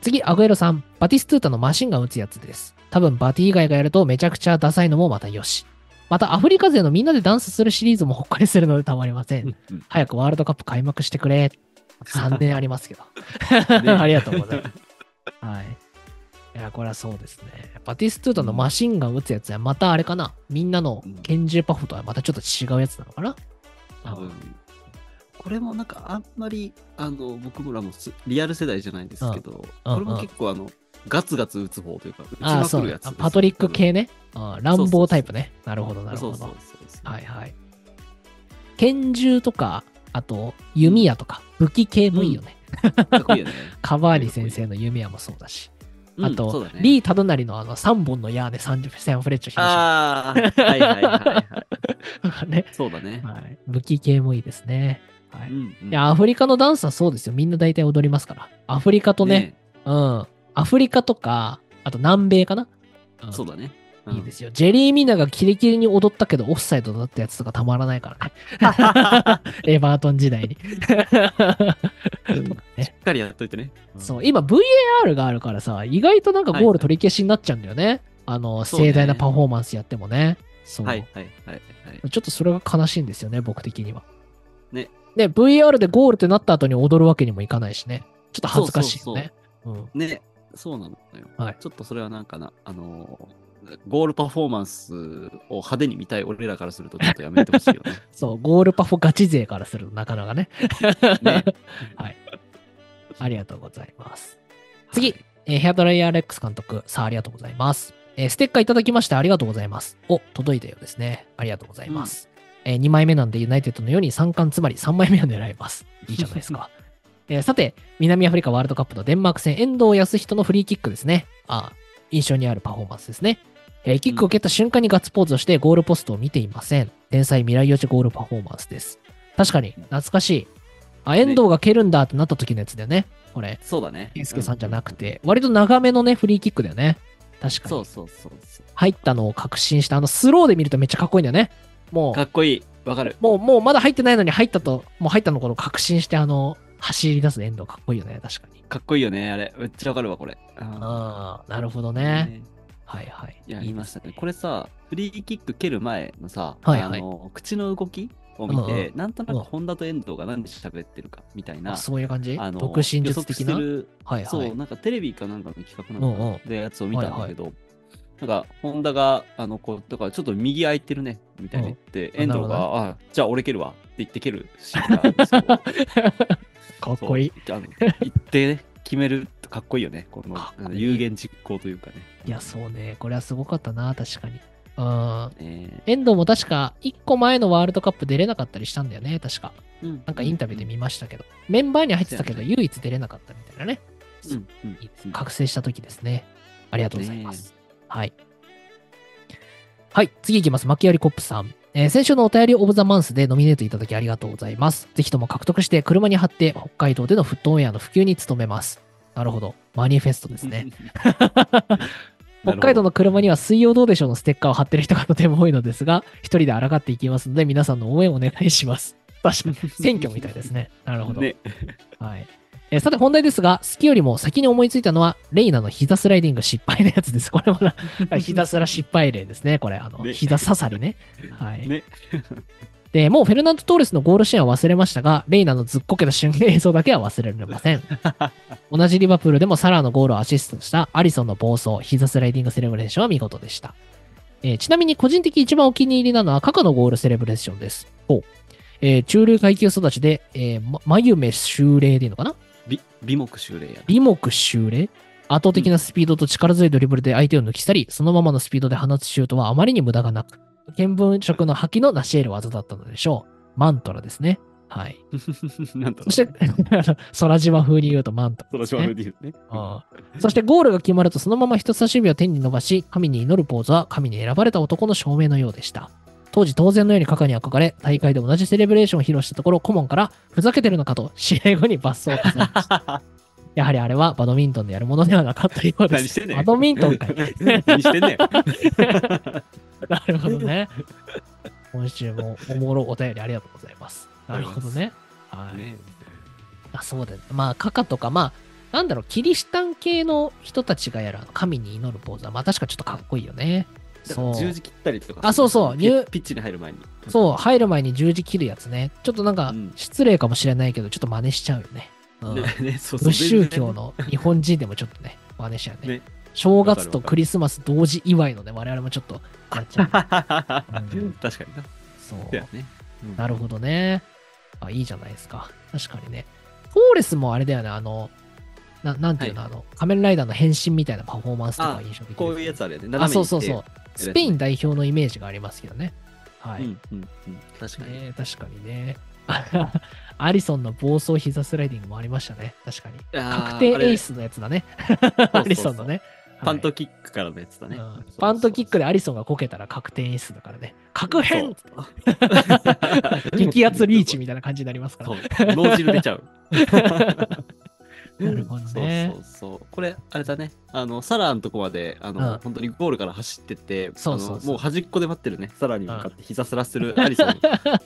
次、アグエロさん。バティストゥータのマシンガン打つやつです。多分バティ以外がやるとめちゃくちゃダサいのもまたよし。またアフリカ勢のみんなでダンスするシリーズもほっこりするのでたまりません。うん早くワールドカップ開幕してくれ。3年ありますけど。ね ありがとうございます。はい。いや、これはそうですね。バティストゥータのマシンガン打つやつはまたあれかな？みんなの拳銃パフとはまたちょっと違うやつなのかな？多分これもなんかあんまりあの僕らもすリアル世代じゃないですけど、うんこれも結構あのガツガツ打つ方というか打ちああ、そうねまくるやつですよパトリック系ね？あー乱暴タイプね。なるほど、なるほどそうそう。そうそうはいはい。拳銃とか、あと弓矢とか、武器系もいいよね。かっこいいよねカバーリ先生の弓矢もそうだし。うんあと、リー・タドナリのあの3本の矢で30センフレッチョああはいはいはいはい ね。そうだね、はい。武器系もいいですね。はい。いうんうんや、アフリカのダンスはそうですよ。みんな大体踊りますから。アフリカとね、うん。アフリカとか、あと南米かな。うんそうだね、いいですすよ。ジェリー・ミナがキレキレに踊ったけど、オフサイドだったやつとかたまらないからね。エバートン時代に。しっかりやっといてねそう、今 VAR があるからさ、意外となんかゴール取り消しになっちゃうんだよね。あの、そうね盛大なパフォーマンスやってもね。そう。はいはいはいはいちょっとそれが悲しいんですよね、僕的には。ね。で、VAR でゴールってなった後に踊るわけにもいかないしね。ちょっと恥ずかしいよね。うん。ねそうなのよ、はいちょっとそれはなんかなあのーゴールパフォーマンスを派手に見たい俺らからするとちょっとやめてほしいよね そう、ゴールパフォガチ勢からするとなかなかね。ね はい。ありがとうございます。次、えーヘアドライヤーレックス監督、さあありがとうございます。えーステッカーいただきましてありがとうございます。お、届いたようですね。ありがとうございます。え2枚目なんでユナイテッドのように3冠つまり3枚目を狙います。いいじゃないですか。えーさて、南アフリカワールドカップのデンマーク戦、遠藤康人のフリーキックですね。あ印象にあるパフォーマンスですね。えーキックを蹴った瞬間にガッツポーズをしてゴールポストを見ていません。天才未来予知ゴールパフォーマンスです。確かに、懐かしい。あ、遠藤が蹴るんだってなった時のやつだよね。これ、そうだね圭介さんじゃなくて、割と長めのね、フリーキックだよね。確かに。そうそうそうそう入ったのを確信した。あの、スローで見るとめっちゃかっこいいんだよね。もう、かっこいいわかる。もう、もうまだ入ってないのに入ったと、もう入ったの頃確信して、あの、走り出す遠藤かっこいいよね、確かに。かっこいいよね、あれ。めっちゃわかるわ、これ。あああ、なるほどーね。ねはいはい。いや、い言いましたね。これさ、フリーキック蹴る前のさ、はいはい。あの口の動きを見うんて、なんとなくうん。本田と遠藤が何で喋ってるかみたいな、あそういう感じ？あの独身術的な？はいはい。そう、なんかテレビかなんかの企画なのやつを見たんだけど、なんか、本田が、あの、こう、だからちょっと右空いてるね、みたいに言って、うん。遠藤が、あ、じゃあ俺蹴るわって言って蹴るシーンがあるんですけど。かっこいい。言ってね、決めるとかっこいいよね、この有言実行というかね。いや、そうね。これはすごかったな、確かに。うん。ね遠藤も確か、1個前のワールドカップ出れなかったりしたんだよね、確か。うんなんかインタビューで見ましたけど。メンバーには入ってたけど、唯一出れなかったみたいなね。うんうんうん覚醒した時ですね。ありがとうございます。はい。はい、次いきます。巻き割りコップさん。えー先週のお便りオブザマンスでノミネートいただきありがとうございます。ぜひとも獲得して車に貼って北海道でのフットオンエアの普及に努めます。なるほど。マニフェストですね。北海道の車には水曜どうでしょうのステッカーを貼ってる人がとても多いのですが、一人で抗っていきますので、皆さんの応援をお願いします。確かに、選挙みたいですね。なるほど。ね。はい。えーさて本題ですが、好きよりも先に思いついたのは、レイナの膝スライディング失敗のやつです。これもな、膝スラ失敗例ですね。これ、あの、ね膝刺さりね。はい。ね。で、もうフェルナンド・トーレスのゴールシーンは忘れましたが、レイナのずっこけた瞬間映像だけは忘れられません。同じリバプールでもサラーのゴールをアシストしたアリソンの暴走、膝スライディングセレブレーションは見事でした。えーちなみに個人的一番お気に入りなのはカカのゴールセレブレーションです。えー中流階級育ちで、えーま眉目修霊でいいのかな？美美目修霊や。美目修霊圧倒的なスピードと力強いドリブルで相手を抜き去り、そのままのスピードで放つシュートはあまりに無駄がなく、見聞色の覇気の成し得る技だったのでしょう。マントラですね。はい。なんだろうそして、空島風に言うとマントね、その島風で言うね。うんそしてゴールが決まるとそのまま人差し指を天に伸ばし、神に祈るポーズは神に選ばれた男の証明のようでした。当時当然のようにカカに憧れ、大会で同じセレブレーションを披露したところ、顧問からふざけてるのかと試合後に罰走を重ねました。やはりあれはバドミントンでやるものではなかったようです。何してんねんバドミントンかい。何してんねん。なるほどね。今週もおもろお便りありがとうございます。なるほどね。はい。ねあそうだよね。まあ、カカとか、まあ、なんだろう、キリシタン系の人たちがやる神に祈るポーズは、まあ確かちょっとかっこいいよね。そう。十字切ったりとか。あそうそうピッチに入る前に。そう、入る前に十字切るやつね。ちょっとなんかうん失礼かもしれないけど、ちょっと真似しちゃうよね。うん ねねそうそう無宗教の日本人でもちょっとね、真似しちゃうね。ね正月とクリスマス同時祝いので、我々もちょっと やっちゃう。確かにな。そう。ね。うんなるほどね。あ、いいじゃないですか。確かにね。トーレスもあれだよね、あの、ななんていうの、あの、仮面ライダーの変身みたいなパフォーマンスとかが印象的こういうやつあるよね。あ、そうそうう。そう。スペイン代表のイメージがありますけどね。はい。うんうんうん。確かに。ね確かにね。アリソンの暴走膝スライディングもありましたね。確かに。確定エースのやつだね。アリソンのね。パントはいキックからのやつだねうん。パントキックでアリリソンがこけたら確定演出だからね。確変 激アツリーチみたいな感じになりますから。脳汁出ちゃう。なるほどねそうそうそう。これ、あれだね。あの、サラーのとこまで、あの、うん本当にゴールから走ってって、そうそうもう端っこで待ってるね。サラーに向かって膝すらする アリソン。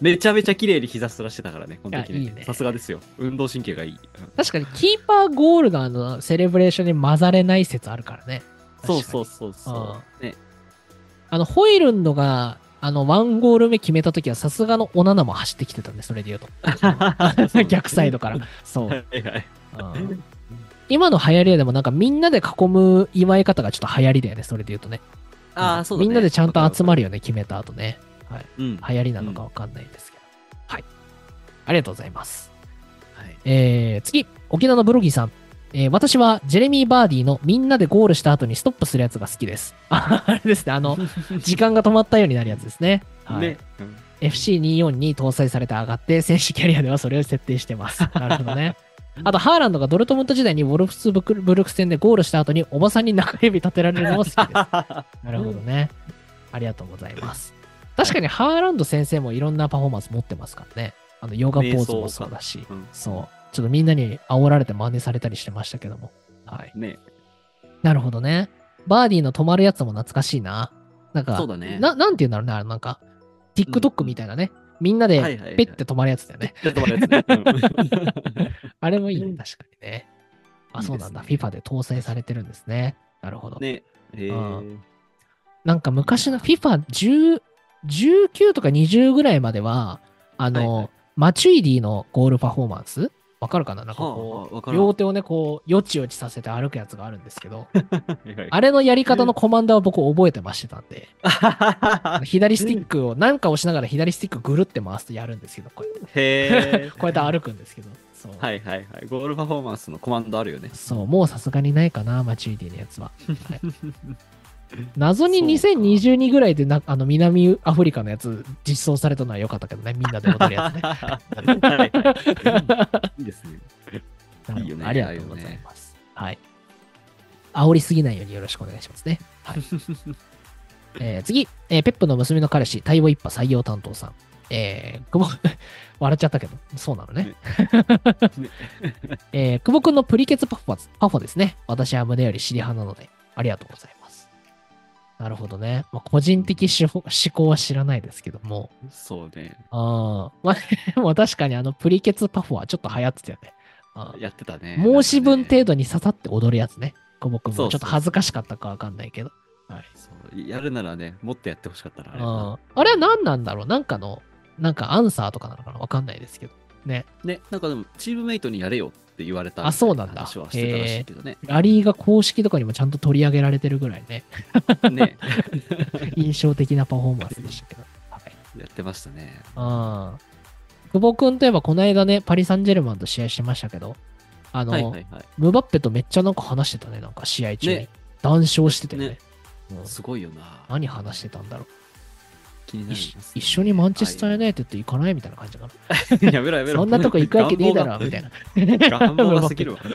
めちゃめちゃ綺麗に膝すらしてたからね、この時ね。さすがですよ。運動神経がいい。うん確かにキーパーゴールがあのセレブレーションに混ざれない説あるからね。そうそうそうそう。ね。あの、ホイルンドが、あの、ワンゴール目決めたときは、さすがのオナナも走ってきてたんで、それで言うと。逆サイドから。そう。はいはい。うん今の流行りはでもなんかみんなで囲む祝い方がちょっと流行りだよね、それで言うとね。ああ、そうだね。みんなでちゃんと集まる。るよね、決めた後ね。はい。うん。流行りなのかわかんないですけど。はい。ありがとうございます。はいえー、次、沖縄のブロギーさん。えー私はジェレミー・バーディーのみんなでゴールした後にストップするやつが好きです。ああれですね、あの、時間が止まったようになるやつですね。はい。ね。うん FC24 に搭載されて上がって、選手キャリアではそれを設定してます。なるほどね。あと、ハーランドがドルトムント時代にウォルフスブクブルク戦でゴールした後におばさんに中指立てられるのも好きです。なるほどね。ありがとうございます。確かにハーランド先生もいろんなパフォーマンス持ってますからね。あの、ヨガポーズもそうだし、うんそう。ちょっとみんなに煽られて真似されたりしてましたけども。はい。ね。なるほどね。バーディーの止まるやつも懐かしいな。なんか、そうだねななんて言うんだろうね、あれなんか、TikTok みたいなね。みんなでペッて止まるやつだよね。あれもいいね、確かにね。あ、そうなんだ。FIFA で搭載されてるんですね。なるほど。うんね。へーなんか昔の FIFA10 19とか20ぐらいまでは、あの、はいはいマチュイディのゴールパフォーマンスわかるかな？なんかはあこう、はあ両手をね、こう、よちよちさせて歩くやつがあるんですけど、あれのやり方のコマンドは僕覚えてましてたんで、左スティックを、なんか押しながら左スティックぐるって回すとやるんですけど、こうやってへえ。こうやって歩くんですけど、そう。はいはいはい。ゴールパフォーマンスのコマンドあるよね。そう、もうさすがにないかな、マチュイディのやつは。はい 謎にそうか2022ぐらいでなあの南アフリカのやつ実装されたのは良かったけどね、みんなで踊るやつね。はいはいいいですね。いいよねありがとうございます。はい。煽りすぎないようによろしくお願いしますね。はいえー次、えーペップの娘の彼氏、対応一派採用担当さん。えー、久保、笑っちゃったけど、そうなのね。えー、久保くんのプリケツパフォパフォですね。私は胸より尻派なので、ありがとうございます。なるほどね。まあ、個人的思考思考は知らないですけども、そうね。あーまあ、でも確かにあのプリケツパフォはちょっと流行ってたよね。やってたね。申し分程度に刺さって踊るやつね。久保くんそうそうもちょっと恥ずかしかったかわかんないけど。はい。そうやるならね、もっとやってほしかったな。あれああれは何なんだろう？なんかの、なんかアンサーとかなのかな？わかんないですけど。ね。ね、なんかでも、チームメイトにやれよって言われたあそうなんだ話はしてたらしいけどね。ラリーが公式とかにもちゃんと取り上げられてるぐらいね、ね、印象的なパフォーマンスでしたけど。はい。やってましたね。あー久保くんといえばこの間ね、パリ・サンジェルマンと試合してましたけど、あの、はいはいはい。ムバッペとめっちゃなんか話してたね、なんか試合中に。ね談笑しててね。ねうんすごいよな。何話してたんだろう。気になり一ますね、一緒にマンチェスター・ユナイテッド行かないみたいな感じかな。い やめろやめろ。そんなとこ行くわけねえだろ、みたいな。な。願望が過ぎるわ。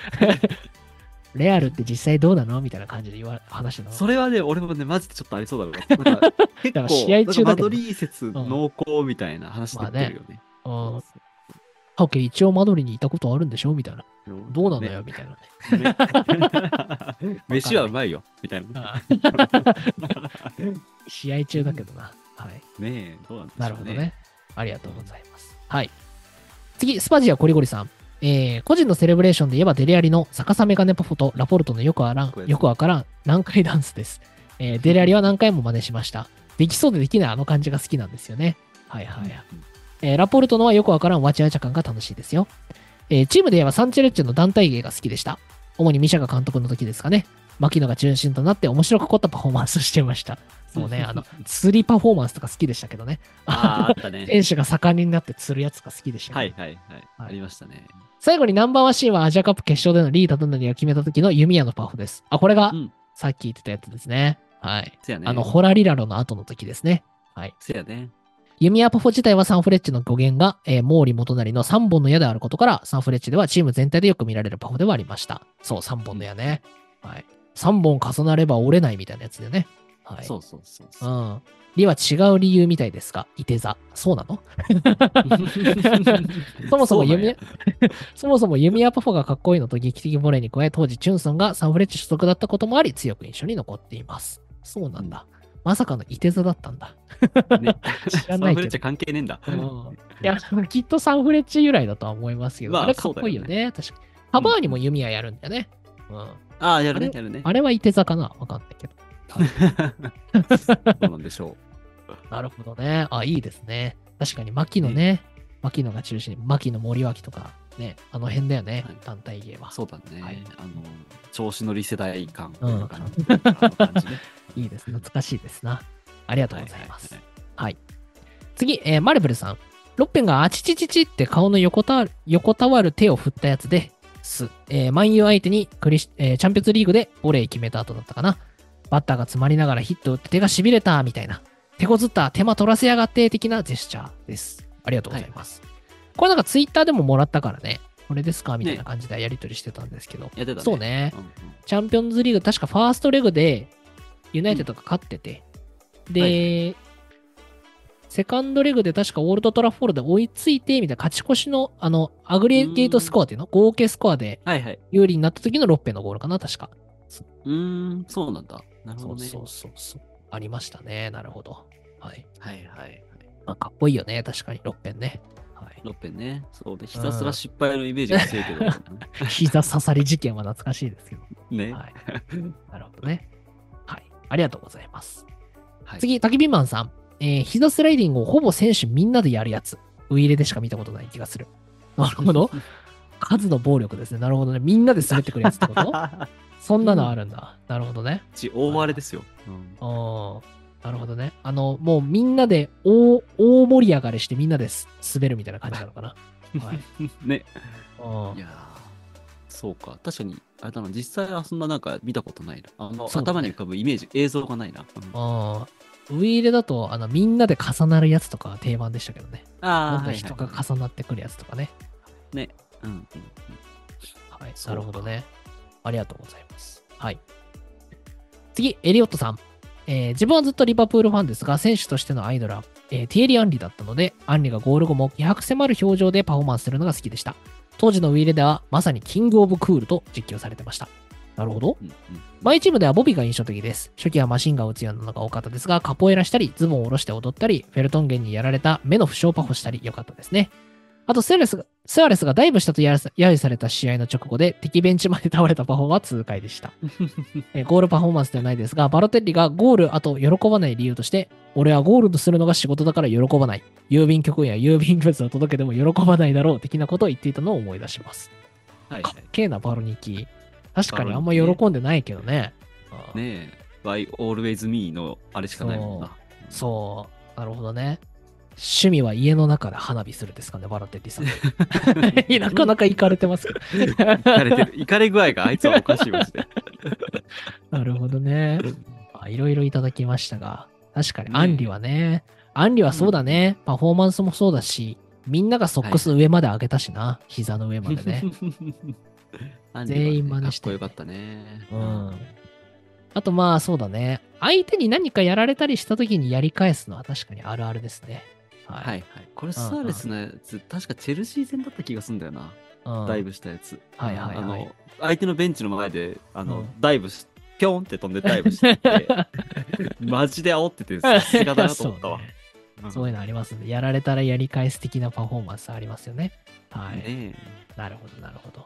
レアルって実際どうなのみたいな感じで言わ話してたの。それはね、俺もね、マジでちょっとありそうだろうな。なんか結構、試合中だマドリー説濃厚みたいな話出てるよね。うん。ハケ一応マドリにいたことあるんでしょみたいな。どうなのよ、みたいなね。ね 飯はうまいよ、みたいな。あ試合中だけどな。はい。ねえ、どうなんでしょうなるほどね。。ありがとうございます。はい。次、スパジアコリゴリさん。えー、個人のセレブレーションで言えばデレアリの逆さメガネパフォとラポルトのよくわからんよくわからん難解ダンスです。えーデレアリは何回も真似しました。できそうでできないあの感じが好きなんですよね。はいはいはい。えーラポルトのはよくわからんわちゃわちゃ感が楽しいですよ。えーチームで言えばサンチェレッチェの団体芸が好きでした。主にミシャが監督の時ですかね。牧野が中心となって面白く凝ったパフォーマンスをしてました。そうね、あの、釣りパフォーマンスとか好きでしたけどね。ああ、あったね。選手が盛んになって釣るやつが好きでしたけどはいはいはい。ありましたね。最後にナンバーワンシーンはアジアカップ決勝でのリーダーとなりを決めた時の弓矢のパフです。あ、これがうん。さっき言ってたやつですね。はい。せやね。あの、ホラリラロの後の時ですね。はい。せやね。弓矢パフォ自体はサンフレッチェの語源が、えー、毛利元就の3本の矢であることから、サンフレッチェではチーム全体でよく見られるパフォではありました。そう、3本の矢ね。はい。3本重なれば折れないみたいなやつでね。はい。そうそうそうそうう。ん。リは違う理由みたいですが、いて座。そうなの？そもそも弓矢、そもそも弓矢パフォがかっこいいのと劇的ボレーに加え、当時チュンソンがサンフレッチェ所属だったこともあり、強く印象に残っています。そうなんだ。まさかのいて座だったんだ。ね、知らないけどサンフレッチェ。関係ねえんだ。うんいや、きっとサンフレッチェ由来だとは思いますけど、まああれかっこいいよね。確かに。カバーにも弓矢やるんだよね。うん。ああ、やるね、やるね。あれはいて座かな？わかんないけど。どうなんでしょ なるほどね。あ、いいですね。確かに、牧野ね。牧野が中心に、牧野森脇とか、ね、あの辺だよね、はい団体芸はう。。そうだね。はいあの、調子乗り世代感とうんいうかな。あの感じね いいです。懐かしいですな。ありがとうございます。ははい。次、えーマルブルさん。ロッペンがあちちちちって顔の横た横たわる手を振ったやつです。えー、マンユー相手にクリス、えーチャンピオンズリーグでボレー決めた後だったかな。バッターが詰まりながらヒット打って手が痺れたみたいな。手こずった手間取らせやがって的なジェスチャーです。ありがとうございます。これなんかツイッターでももらったからね。これですか？みたいな感じでやり取りしてたんですけど。ね。そうね。うんうんチャンピオンズリーグ、確かファーストレグで、ユナイテッドが勝ってて、で、はいセカンドレグで確かオールドトラフォードで追いついて、みたいな勝ち越しの、あの、アグリゲートスコアっていうの？合計スコアで。有利になった時のロッベンのゴールかな、確か。うーん、そうなんだ。なるほどね。そうそうそう。ありましたね。なるほど。はい。はいはいはい。まあ、かっこいいよね。確かに、6辺ね。はい。ロッペンね。そうで、ひたすら失敗のイメージが強いけど、膝刺さり事件は懐かしいですけど。ね。はい。なるほどね。はい。ありがとうございます。はい、次、焚き火マンさん。えー、膝スライディングをほぼ選手みんなでやるやつ。ウイイレでしか見たことない気がする。なるほど。数の暴力ですね。なるほどね。みんなで滑ってくるやつってこと そんなのあるんだ。なるほどね。ち大割れですよ。うんああ、なるほどね。あの、もうみんなで大大盛り上がりしてみんなで滑るみたいな感じなのかな。はい。ね。うんいやーそうか。確かに、あれだな、実際はそんななんか見たことないな。あの、ね頭に浮かぶイメージ、映像がないな。うんああ。ウイイレだと、あの、みんなで重なるやつとかは定番でしたけどね。どああ、人が重なってくるやつとかね。ね。うんうんはい。なるほどね。ありがとうございます。はい。次、エリオットさん。えー自分はずっとリバプールファンですが、選手としてのアイドルは、えーティエリ・アンリだったので、アンリがゴール後も気迫迫る表情でパフォーマンスするのが好きでした。当時のウィーレでは、まさにキング・オブ・クールと実況されてました。なるほど。うんうんマイチームではボビが印象的です。初期はマシンガンを打つようなのが多かったですが、カポエラしたり、ズボンを下ろして踊ったり、フェルトンゲンにやられた目の負傷パフォしたり、良かったですね。あとスアレスが、スアレスがダイブしたと揶揄された試合の直後で敵ベンチまで倒れたパフォは痛快でした。えーゴールパフォーマンスではないですが、バロテッリがゴールあと喜ばない理由として、俺はゴールとするのが仕事だから喜ばない。郵便局や郵便物を届けても喜ばないだろう的なことを言っていたのを思い出します。はいはかっけえな、バロニキ。確かにあんま喜んでないけどね。ねえ。Why Always Me のあれしかないもんな。そう、なるほどね。趣味は家の中で花火するですかね、バロテッリさん。なかなか行かれてますけど。行かれてる。行かれ具合があいつはおかしいマジで。なるほどね。あいろいろいただきましたが、確かに、ねアンリはね、アンリはそうだね、パフォーマンスもそうだし、みんながソックス上まで上げたしな、膝の上までね。ね全員真似してかっこよかったね。うん。あとまあそうだね、相手に何かやられたりした時にやり返すのは確かにあるあるですね。はい。はいはい。これ、スアレスのやつ、確かチェルシー戦だった気がするんだよな。うんダイブしたやつ。はいはいはいあの、相手のベンチの前で、あの、うんダイブし、ぴょんって飛んでダイブしてて、マジで煽ってて、さすがだなと思ったわ そう。ねうんそういうのありますね。やられたらやり返す的なパフォーマンスありますよね。はい。ねえなるほど、なるほど。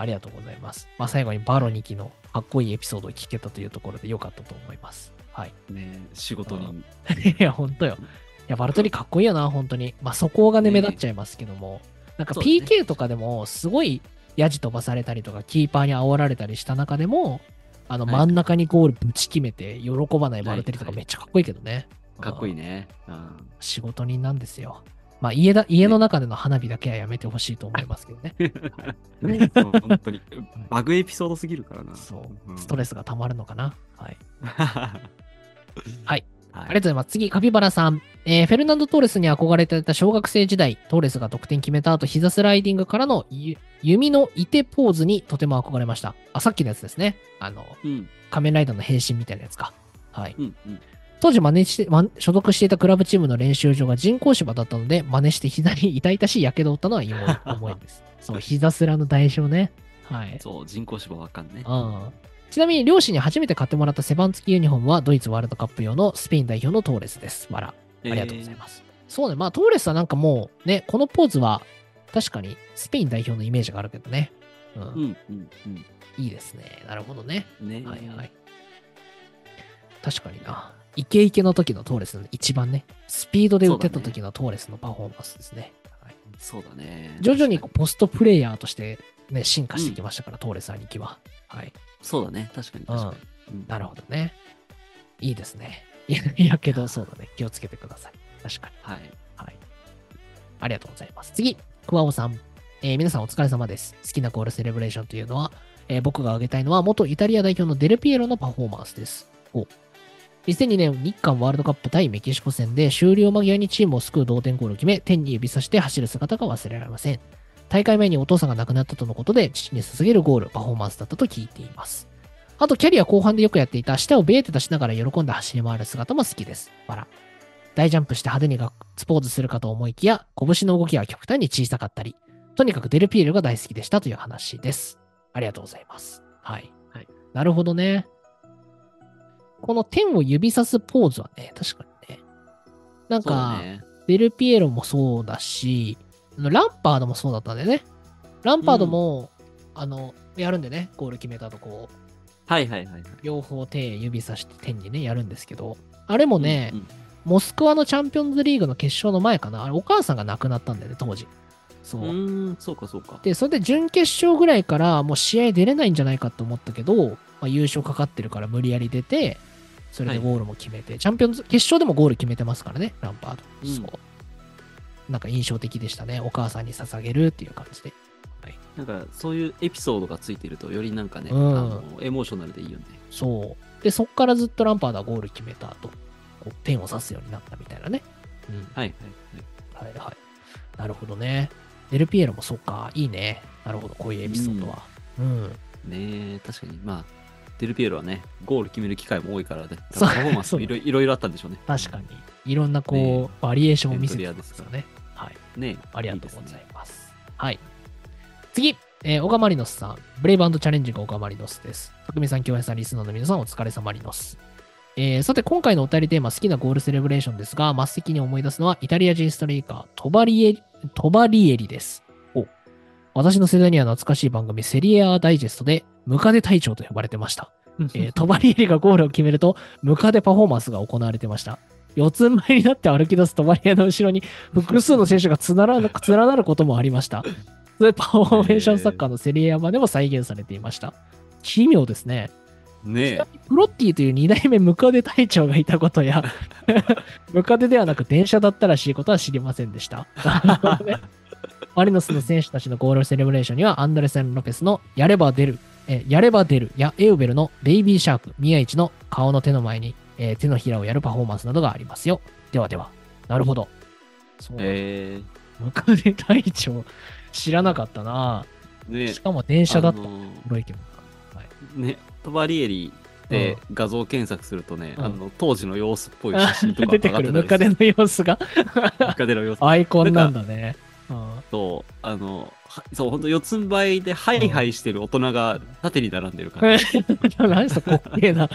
ありがとうございます。まあ、最後にバロ2期のかっこいいエピソードを聞けたというところでよかったと思います。はい。ねえ仕事に。いや、ほんとよ。いや、バルトリかっこいいよな、本当に。まあ、そこがね、ね目立っちゃいますけども。なんか PK とかでも、すごいヤジ飛ばされたりとか、キーパーに煽られたりした中でも、あの、はい真ん中にゴールぶち決めて、喜ばないバルテリとかめっちゃかっこいいけどね。かっこいいね。ね。うん仕事人なんですよ。まあ、家だ、家の中での花火だけはやめてほしいと思いますけどね。本当に。バグエピソードすぎるからな。そう。んストレスが溜まるのかな？はい。はい。ありがとうございます。次、カピバラさん。えーフェルナンド・トーレスに憧れていた小学生時代、トーレスが得点決めた後、膝スライディングからのゆ弓のいてポーズにとても憧れました。あ、さっきのやつですね。あの、うん。仮面ライダーの変身みたいなやつか。はい。うん。うん。当時真似して、ま所属していたクラブチームの練習場が人工芝だったので、真似して膝に 痛々しい火傷を負ったのは今 思いです。そう、膝スラの代償ね。はい。そう、人工芝わかんね。うんちなみに両親に初めて買ってもらったセバン付きユニフォームはドイツワールドカップ用のスペイン代表のトーレスです。わら。ありがとうございます。そうね、まあトーレスはなんかもうね、このポーズは確かにスペイン代表のイメージがあるけどね。うん、うん。うん。うん。いいですね。なるほどね。ねはいはい。確かにな。イケイケの時のトーレスの一番ね、スピードで打ってた時のトーレスのパフォーマンスですね。はい、そうだね。徐々にポストプレイヤーとしてね、進化してきましたから、トーレス兄貴は。はい。そうだね。確かに確かに。うんなるほどね。いいですね。いや、いやけど、そうだね。気をつけてください。確かに。はい。はい。ありがとうございます。次、クワオさん。えー皆さんお疲れ様です。好きなゴールセレブレーションというのは、えー僕が挙げたいのは、元イタリア代表のデルピエロのパフォーマンスです。お2002年日韓ワールドカップ対メキシコ戦で終了間際にチームを救う同点ゴールを決め、天に指さして走る姿が忘れられません。大会前にお父さんが亡くなったとのことで、父に捧げるゴール、パフォーマンスだったと聞いています。あと、キャリア後半でよくやっていた、舌をベーって出しながら喜んで走り回る姿も好きです。わら。大ジャンプして派手にガッツポーズするかと思いきや、拳の動きが極端に小さかったり、とにかくデルピエロが大好きでしたという話です。ありがとうございます。はい。はいなるほどね。この天を指さすポーズはね、確かにね。なんか、ね。デルピエロもそうだし、ランパードもそうだったんだよね。ランパードも、あの、やるんでね、ゴール決めたとこう、はいはいはいはい。両方手指さして天にね、やるんですけど、あれもね、うんうんモスクワのチャンピオンズリーグの決勝の前かな。あれ、お母さんが亡くなったんだよね、当時。そう。うーん、そうかそうか。で、それで準決勝ぐらいからもう試合出れないんじゃないかと思ったけど、まあ、優勝かかってるから無理やり出て、それでゴールも決めて、チャンピオンズ、決勝でもゴール決めてますからね、ランパード。うんそう。なんか印象的でしたね。お母さんに捧げるっていう感じで。なんかそういうエピソードがついてるとよりなんかね、うんあのエモーショナルでいいよね。そう。で、そっからずっとランパードはゴール決めた後、こう点を指すようになったみたいなね。うん。はいはいはいはい。なるほどね。デルピエロもそっか、いいね。なるほど、こういうエピソードは。うん。はい。ねえ、確かにまあ、デルピエロはね、ゴール決める機会も多いからね、そうパフォーマンスもいろいろあったんでしょうね。確かに。いろんなこう、ねバリエーションを見せてエントリアですよね。はい。ねえありがとうございいですねいます。はい。次、えー、オガマリノスさん。ブレイブチャレンジングオガマリノスです。匠さん、京平さん、リスナーの皆さん、お疲れ様リノス。えーさて、今回のお便りテーマ、好きなゴールセレブレーションですが、末席に思い出すのは、イタリア人ストレイカー、トバリエリ、トバリエリです。お私の世代には懐かしい番組、セリエ A ダイジェストで、ムカデ隊長と呼ばれてました。えートバリエリがゴールを決めると、ムカデパフォーマンスが行われてました。四つん這いになって歩き出すトバリエの後ろに複数の選手がつならな 連なることもありました。それパフォーメーションサッカーのセリエ A 版でも再現されていました。奇妙ですね。ねえ、プロッティという二代目ムカデ隊長がいたことや、ムカデではなく電車だったらしいことは知りませんでした。マリノスの選手たちのゴールセレブレーションには、アンドレセン・ロペスのやれば出る、えやれば出るやエウベルのベイビーシャーク、宮市の顔の手の前に、えー手のひらをやるパフォーマンスなどがありますよ。ではでは。なるほど。そう。えムカデ隊長、知らなかったな。ー、ねえしかも電車だった。あの黒いけど。ね、トバリエリで画像検索するとね、うんあの当時の様子っぽい写真とか 出てくるムカデの様子がムカデの様子 アイコンなんだね。うんと、あの、はそう、本当四つん這いでハイハイしてる大人が縦に並んでる感じ。何そこ滑稽な。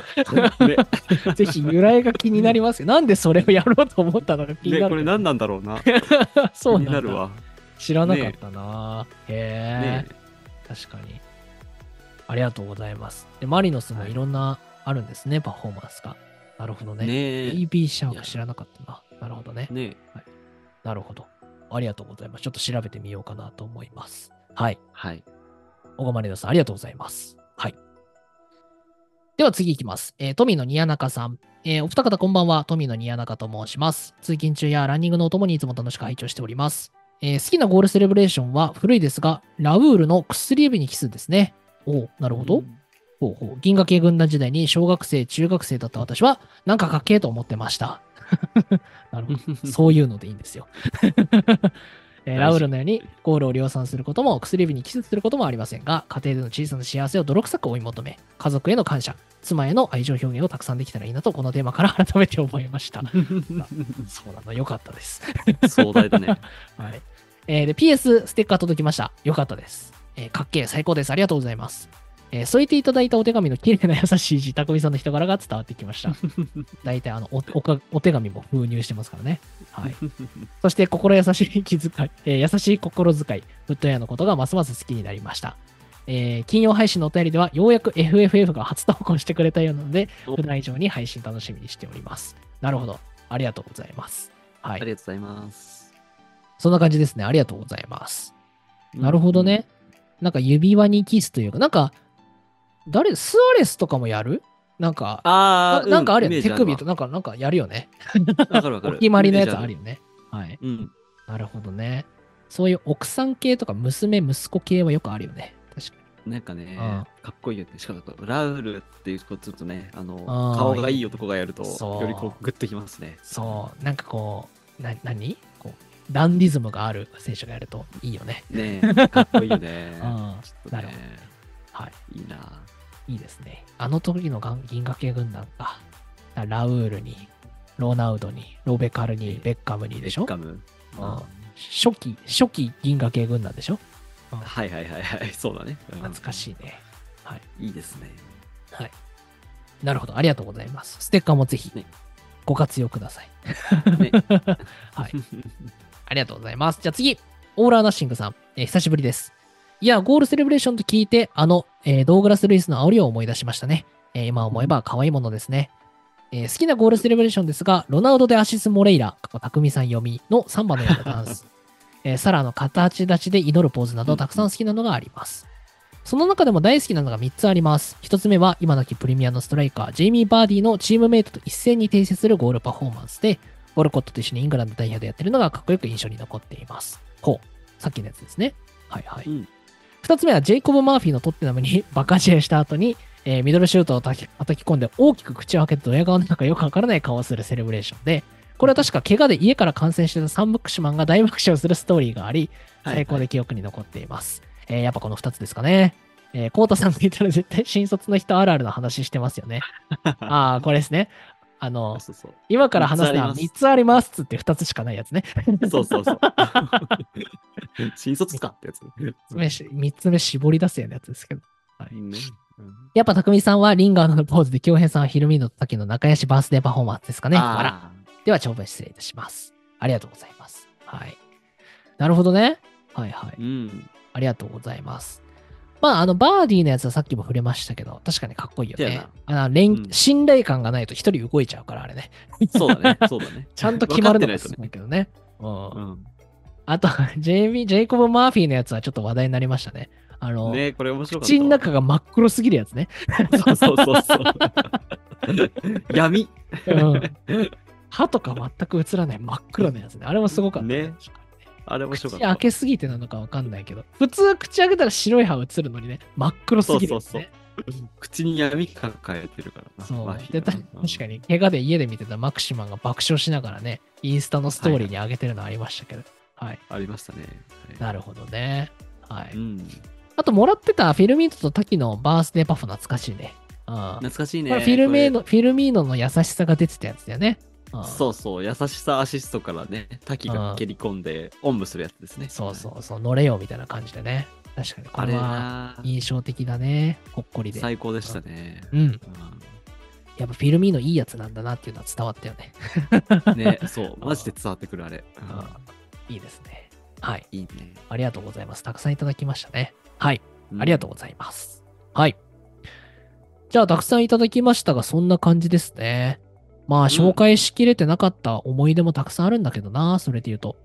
ね ぜひ由来が気になりますよ。なんでそれをやろうと思ったのか気にねなる。これ何なんだろうな。そうなるわ。知らなかったな。へねえ、確かに。ありがとうございます。で、マリノスもいろんなあるんですね、パフォーマンスが。なるほどね。ねえ。AB シャーク知らなかったな。なるほどね。ねなるほど。ありがとうございます。ちょっと調べてみようかなと思います。はい。はい。小川マリノさん、ありがとうございます。はい。では次いきます。えー、トミーのニヤナカさん。えーお二方こんばんは。トミーのニヤナカと申します。通勤中やランニングのお供にいつも楽しく拝聴しております。えー好きなゴールセレブレーションは古いですが、ラウールの薬指にキスですね。おうなるほど。ほうほう銀河系軍団時代に小学生、中学生だった私は、なんかかっけえと思ってました。なるほど。そういうのでいいんですよ。えーラウールのようにゴールを量産することも薬指にキスすることもありませんが、家庭での小さな幸せを泥臭く追い求め、家族への感謝、妻への愛情表現をたくさんできたらいいなと、このテーマから改めて思いました。そうなの、よかったです。壮大だね。はい。えーで、PS ステッカー届きました。よかったです。えーかっけえ、最高です。ありがとうございます。えー添えていただいたお手紙の綺麗な優しい字、たくみさんの人柄が伝わってきました。大体、あのおおか、お手紙も封入してますからね。はい。そして、心優しい気遣い、えー優しい心遣い、フットエアのことがますます好きになりました。えー金曜配信のお便りでは、ようやく FFF が初投稿してくれたようなので、お普段以上に配信楽しみにしております。なるほど。ありがとうございます。はい。ありがとうございます。そんな感じですね。ありがとうございます。なるほどね。なんか指輪にキスというか、なんか、誰、スアレスとかもやる？なんか、ああ、ななんかあるよね？手首と、わなんか、なんかやるよね。わかるわかおる。決まりのやつあるよね。はい。うん。なるほどね。そういう奥さん系とか娘、息子系はよくあるよね。確かなんかね、あかっこいいよね。しかも、ラウルっていうこととね、あの、顔がいい男がやると、よりこう、グッときますね。そう。なんかこう、な、何？こう、ダンディズムがある選手がやるといいよね。ねえ、かっこいいよね。うんなるほどはい。いいな。いいですね。あの時のが銀河系軍団か。ラウールに、ロナウドに、ロベカルに、ベッカムにでしょ？ベッカム。うん初期、初期銀河系軍団でしょ？はいはいはいはい、そうだね。うん懐かしいね。はい。いいですね。はい。なるほど。ありがとうございます。ステッカーもぜひねご活用ください。ね はい。ありがとうございます。じゃあ次、オーラーナッシングさん、えー久しぶりです。いや、ゴールセレブレーションと聞いて、あの、えードーグラス・ルイスの煽りを思い出しましたね。えー今思えば可愛いものですね。えー好きなゴールセレブレーションですが、ロナウドでアシス・モレイラ、過去匠さん読みのサンバのようなダンス。えーサラの形立ちで祈るポーズなどたくさん好きなのがあります。その中でも大好きなのが3つあります。1つ目は今のきプレミアのストライカー、ジェイミー・バーディのチームメイトと一斉に訂正するゴールパフォーマンスで、ウォルコットと一緒にイングランド代表でやってるのがかっこよく印象に残っています。ほう。さっきのやつですね。はいはい。うん二つ目はジェイコブ・マーフィーのトッテナムに バカ試合した後に、えーミドルシュートを叩き叩き込んで大きく口を開けてドヤ顔の中よくわからない顔をするセレブレーションで、これは確か怪我で家から感染してたサンブックシュマンが大爆笑するストーリーがあり、はい最高で記憶に残っています。えーやっぱこの二つですかね。えー、コウタさんが言ったら絶対新卒の人あるあるの話してますよね。ああ、これですね。あの、そうそう今から話すのは三つあります3つありますっつって2つしかないやつね。そうそうそう。新卒かってやつ。3つ目絞り出すようなやつですけど。はいねうんやっぱ匠さんはリンガードのポーズで京平さんはヒルミーノと滝の仲良しバースデーパフォーマンスですかね。では長文失礼いたします。ありがとうございます。はい。なるほどね。はいはい。うん。ありがとうございます。まあ、あの、バーディーのやつはさっきも触れましたけど、確かにかっこいいよね。あの連うん信頼感がないと一人動いちゃうから、あれね。そうだね。そうだね。ちゃんと決まるのがす分かってないごいけどね。うん。うん。あと、ジェイミー、ジェイコブ・マーフィーのやつはちょっと話題になりましたね。あの、ねこれ面白か。口の中が真っ黒すぎるやつね。そうそうそうそう。闇。うん。歯とか全く映らない真っ黒なやつね。あれもすごかった。ねあれ面白かった。口開けすぎてなのかわかんないけど。普通口開けたら白い歯映るのにね、真っ黒すぎるやつね。口に闇抱えてるからな。そうで確かに、怪我で家で見てたマクシマンが爆笑しながらね、インスタのストーリーに上げてるのありましたけど。はい。ありましたね。はいなるほどね。はい。うん。あと、もらってたフィルミーノと滝のバースデーパフ懐かしいね。うん。懐かしいね。フィルメーフィルミーノの優しさが出てたやつだよね。そうそう。優しさアシストからね、滝が蹴り込んで、おんぶするやつですね。そうそうそう、乗れよみたいな感じでね。確かに、こあれれはな印象的だね。ほっこりで。最高でしたね。うん。やっぱフィルミーノいいやつなんだなっていうのは伝わったよね。う んね、そう。マジで伝わってくるあれ。うんうんいいですね。はい。いいね。ありがとうございます。たくさんいただきましたね。はい。ありがとうございます。はい。じゃあ、たくさんいただきましたが、そんな感じですね。まあ、紹介しきれてなかった思い出もたくさんあるんだけどな、それで言うと。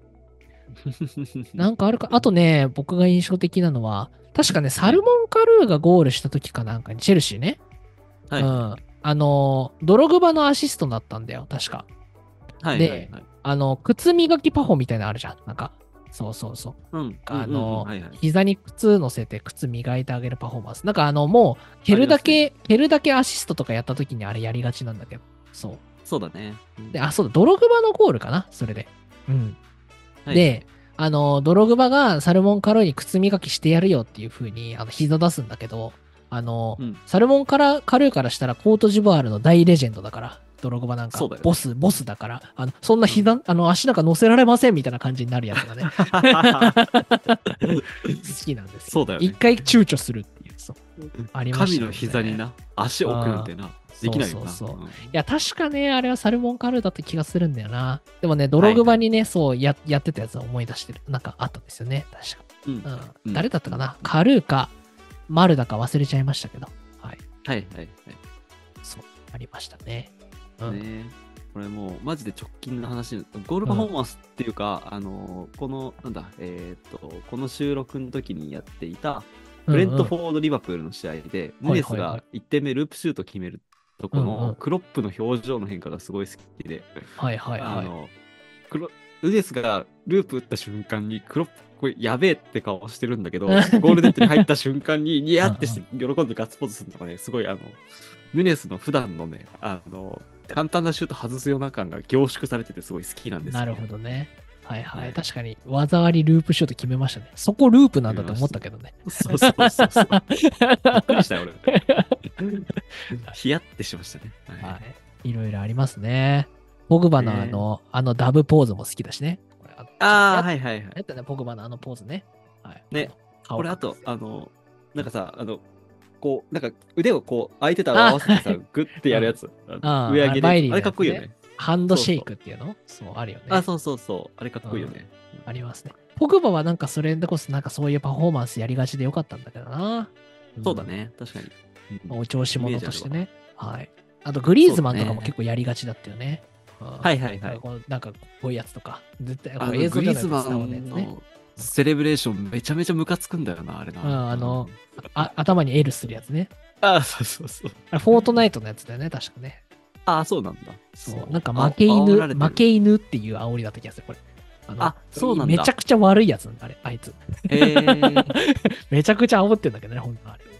なんかあるか、あとね、僕が印象的なのは、確かね、サルモン・カルーがゴールした時かなんかに、チェルシーね。はい。うん。あの、ドログバのアシストだったんだよ、確か。はい。ではいはいあの、靴磨きパフォみたいなのあるじゃん。なんか、そうそうそう。うん。あの、膝に靴乗せて靴磨いてあげるパフォーマンス。なんかあの、もう、蹴るだけ、蹴るだけアシストとかやった時にあれやりがちなんだけど。そう。そうだね。うん。で、あ、そうだ、ドログバのゴールかな？それで。うん。はい。で、あの、ドログバがサルモンカルーに靴磨きしてやるよっていう風に、あの、膝出すんだけど、あの、うん。サルモンカラカルーからしたらコートジボワールの大レジェンドだから、ドログバなんか、ね。ボス、ボスだから、あの、そんな膝、あの、足なんか乗せられませんみたいな感じになるやつがね、好きなんですよ。そうだよね。一回躊躇するそう。ありましたよね神の膝にな、足を置くなんてな、できないよな。そうそうそうんいや、確かね、あれはサルモンカルーだった気がするんだよな。でもね、ドログバにね、そうや、やってたやつを思い出してる。なんかあったんですよね、確か。うんうん。うん誰だったかな？カルーか、マルだか忘れちゃいましたけど。はい。はいはいそう、ありましたね。うん。はい。ねこれもうマジで直近の話ゴールパフォーマンスっていうか、あのこのなんだえーっとこの収録の時にやっていたブレントフォォード・リバプールの試合で、うんうんヌネスが1点目ループシュート決めるとこのクロップの表情の変化がすごい好きで、はいはいはい。あのスがループ打った瞬間にクロップこれやべえって顔してるんだけど ゴールネットに入った瞬間にニヤってして喜んでガッツポーズするのがねすごいあのヌネスの普段のねあの簡単なシュート外すような感が凝縮されててすごい好きなんですよ。なるほどね。はいはい。はい確かに、技ありループシュート決めましたね。そこループなんだと思ったけどね。そうそうそうそう。びっくりしたよ、俺。ヒヤってしましたね。はいはい。いろいろありますね。ポグバのあの、あのダブポーズも好きだしね。ああ、やはいはいはい。やったね、ポグバのあのポーズね。はい。ね顔これあと、あの、なんかさ、あの、こう、なんか腕をこう、相手と合わせてさ、グッてやるやつ。上上げで。あれかっこいいよね。ハンドシェイクっていうの？そうあるよね。あ、そうそうそう。あれかっこいいよね。ありますね。ポグバはなんかそれでこそなんかそういうパフォーマンスやりがちでよかったんだけどな。そうだね。確かに。うん。お調子者としてね。はい。あとグリーズマンとかも結構やりがちだったよね。はいはいはい。なんかこういうやつとか。絶対あのグリーズマンのセレブレーションめちゃめちゃムカつくんだよな、あれな。ああのあ、頭に L するやつね。あそうそうそう。あフォートナイトのやつだよね、確かね。ああ、そうなんだ。そう。なんか負け犬、負け犬っていう煽りだった気がする、これ。ああ、そうなんだ。めちゃくちゃ悪いやつなんだ、あれ、あいつ。へえ。めちゃくちゃ煽ってんだけどね、ほんとあれ。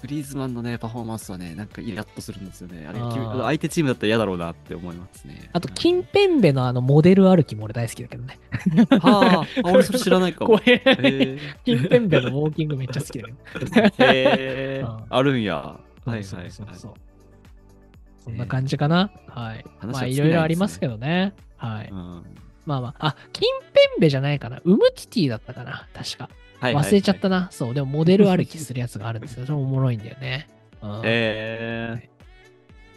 グリーズマンのね、パフォーマンスはね、なんかイラッとするんですよね。あれ、あ相手チームだったら嫌だろうなって思いますね。あと、キンペンベのあの、モデル歩きも俺大好きだけどね。はあ、俺それ知らないかも。キンペンベのウォーキングめっちゃ好きだけど。へえ、あるんや。はいはいはい。そんな感じかな。はい。まあ、いろいろありますけどね。はい。まあまあ、あ、キンペンベじゃないかな。ウムティティだったかな。確か。忘れちゃったな。そう。でも、モデル歩きするやつがあるんですよ。それおもろいんだよね。へえ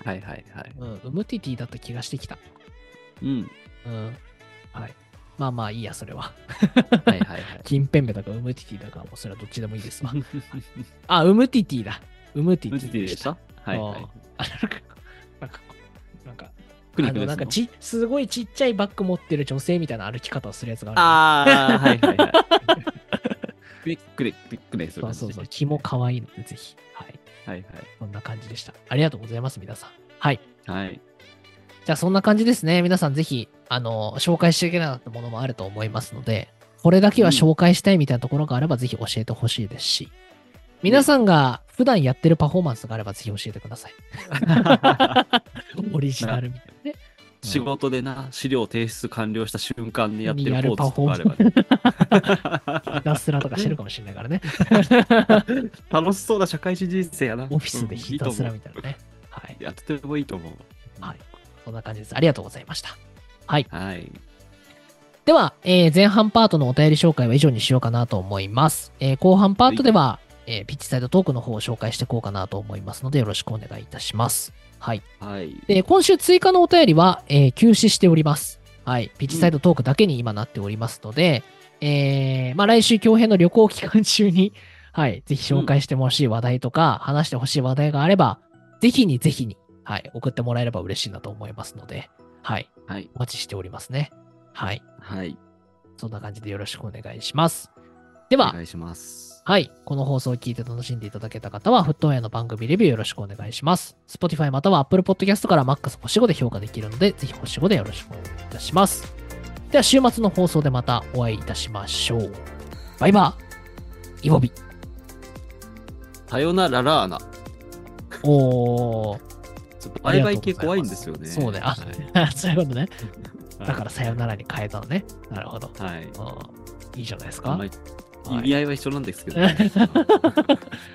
ー。はいはいはい。うん。ウムティティだった気がしてきた。うん。うん。はい。まあまあいいや、それは。はいはいはい。キンペンベだかウムティティだか、もうそれはどっちでもいいですわ。あ、ウムティティだ。ウムティティでしたはいはい。あ、なんか、なんか、なんか、あのなんかち、すごいちっちゃいバッグ持ってる女性みたいな歩き方をするやつがある。ああ、はいはいはい。びっくり、びっくりする。そうそうそう。気も可愛いので、ぜひ。はい。はいはい。そんな感じでした。ありがとうございます、皆さん。はい。はい。じゃあ、そんな感じですね。皆さん、ぜひ、あの、紹介していけなかったものもあると思いますので、これだけは紹介したいみたいなところがあれば、ぜひ教えてほしいですし、皆さんが普段やってるパフォーマンスがあれば、ぜひ教えてください。オリジナルみたいなね。仕事でな、資料提出完了した瞬間にやってるポーズとかあれば、ね、ひたすらとかしてるかもしれないからね。楽しそうな社会人人生やな。オフィスでひたすらみたいなね。はい。やっててもいいと思う。はい。そんな感じです。ありがとうございました。はい。はい。では、えー、前半パートのお便り紹介は以上にしようかなと思います。えー、後半パートでは、えー、ピッチサイドトークの方を紹介していこうかなと思いますので、よろしくお願いいたします。はい。はい。で、今週追加のお便りは、えー、休止しております。はい。ピッチサイドトークだけに今なっておりますので、うん、えー、まあ来週強編の旅行期間中に、はい、ぜひ紹介してほしい話題とか、うん、話してほしい話題があれば、ぜひにぜひに、はい、送ってもらえれば嬉しいなと思いますので、はい。はい。お待ちしておりますね。はい。はい。そんな感じでよろしくお願いします。では、お願いします。はい。この放送を聞いて楽しんでいただけた方は、フットウェアの番組レビューよろしくお願いします。Spotify または Apple Podcast から MAX 星5で評価できるので、ぜひ星5でよろしくお願いいたします。では、週末の放送でまたお会いいたしましょう。バイバーイボビさよならラーナ。おー。バイバイ系怖いんですよね。そうね。あ、はい、そういうことね。だからさよならに変えたのね。なるほど。はい。いいじゃないですか。意味合いは一緒なんですけど、ね、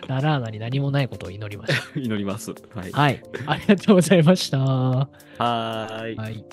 ララーナに何もないことを祈りました。祈ります。はい。はい。ありがとうございました。はい。はい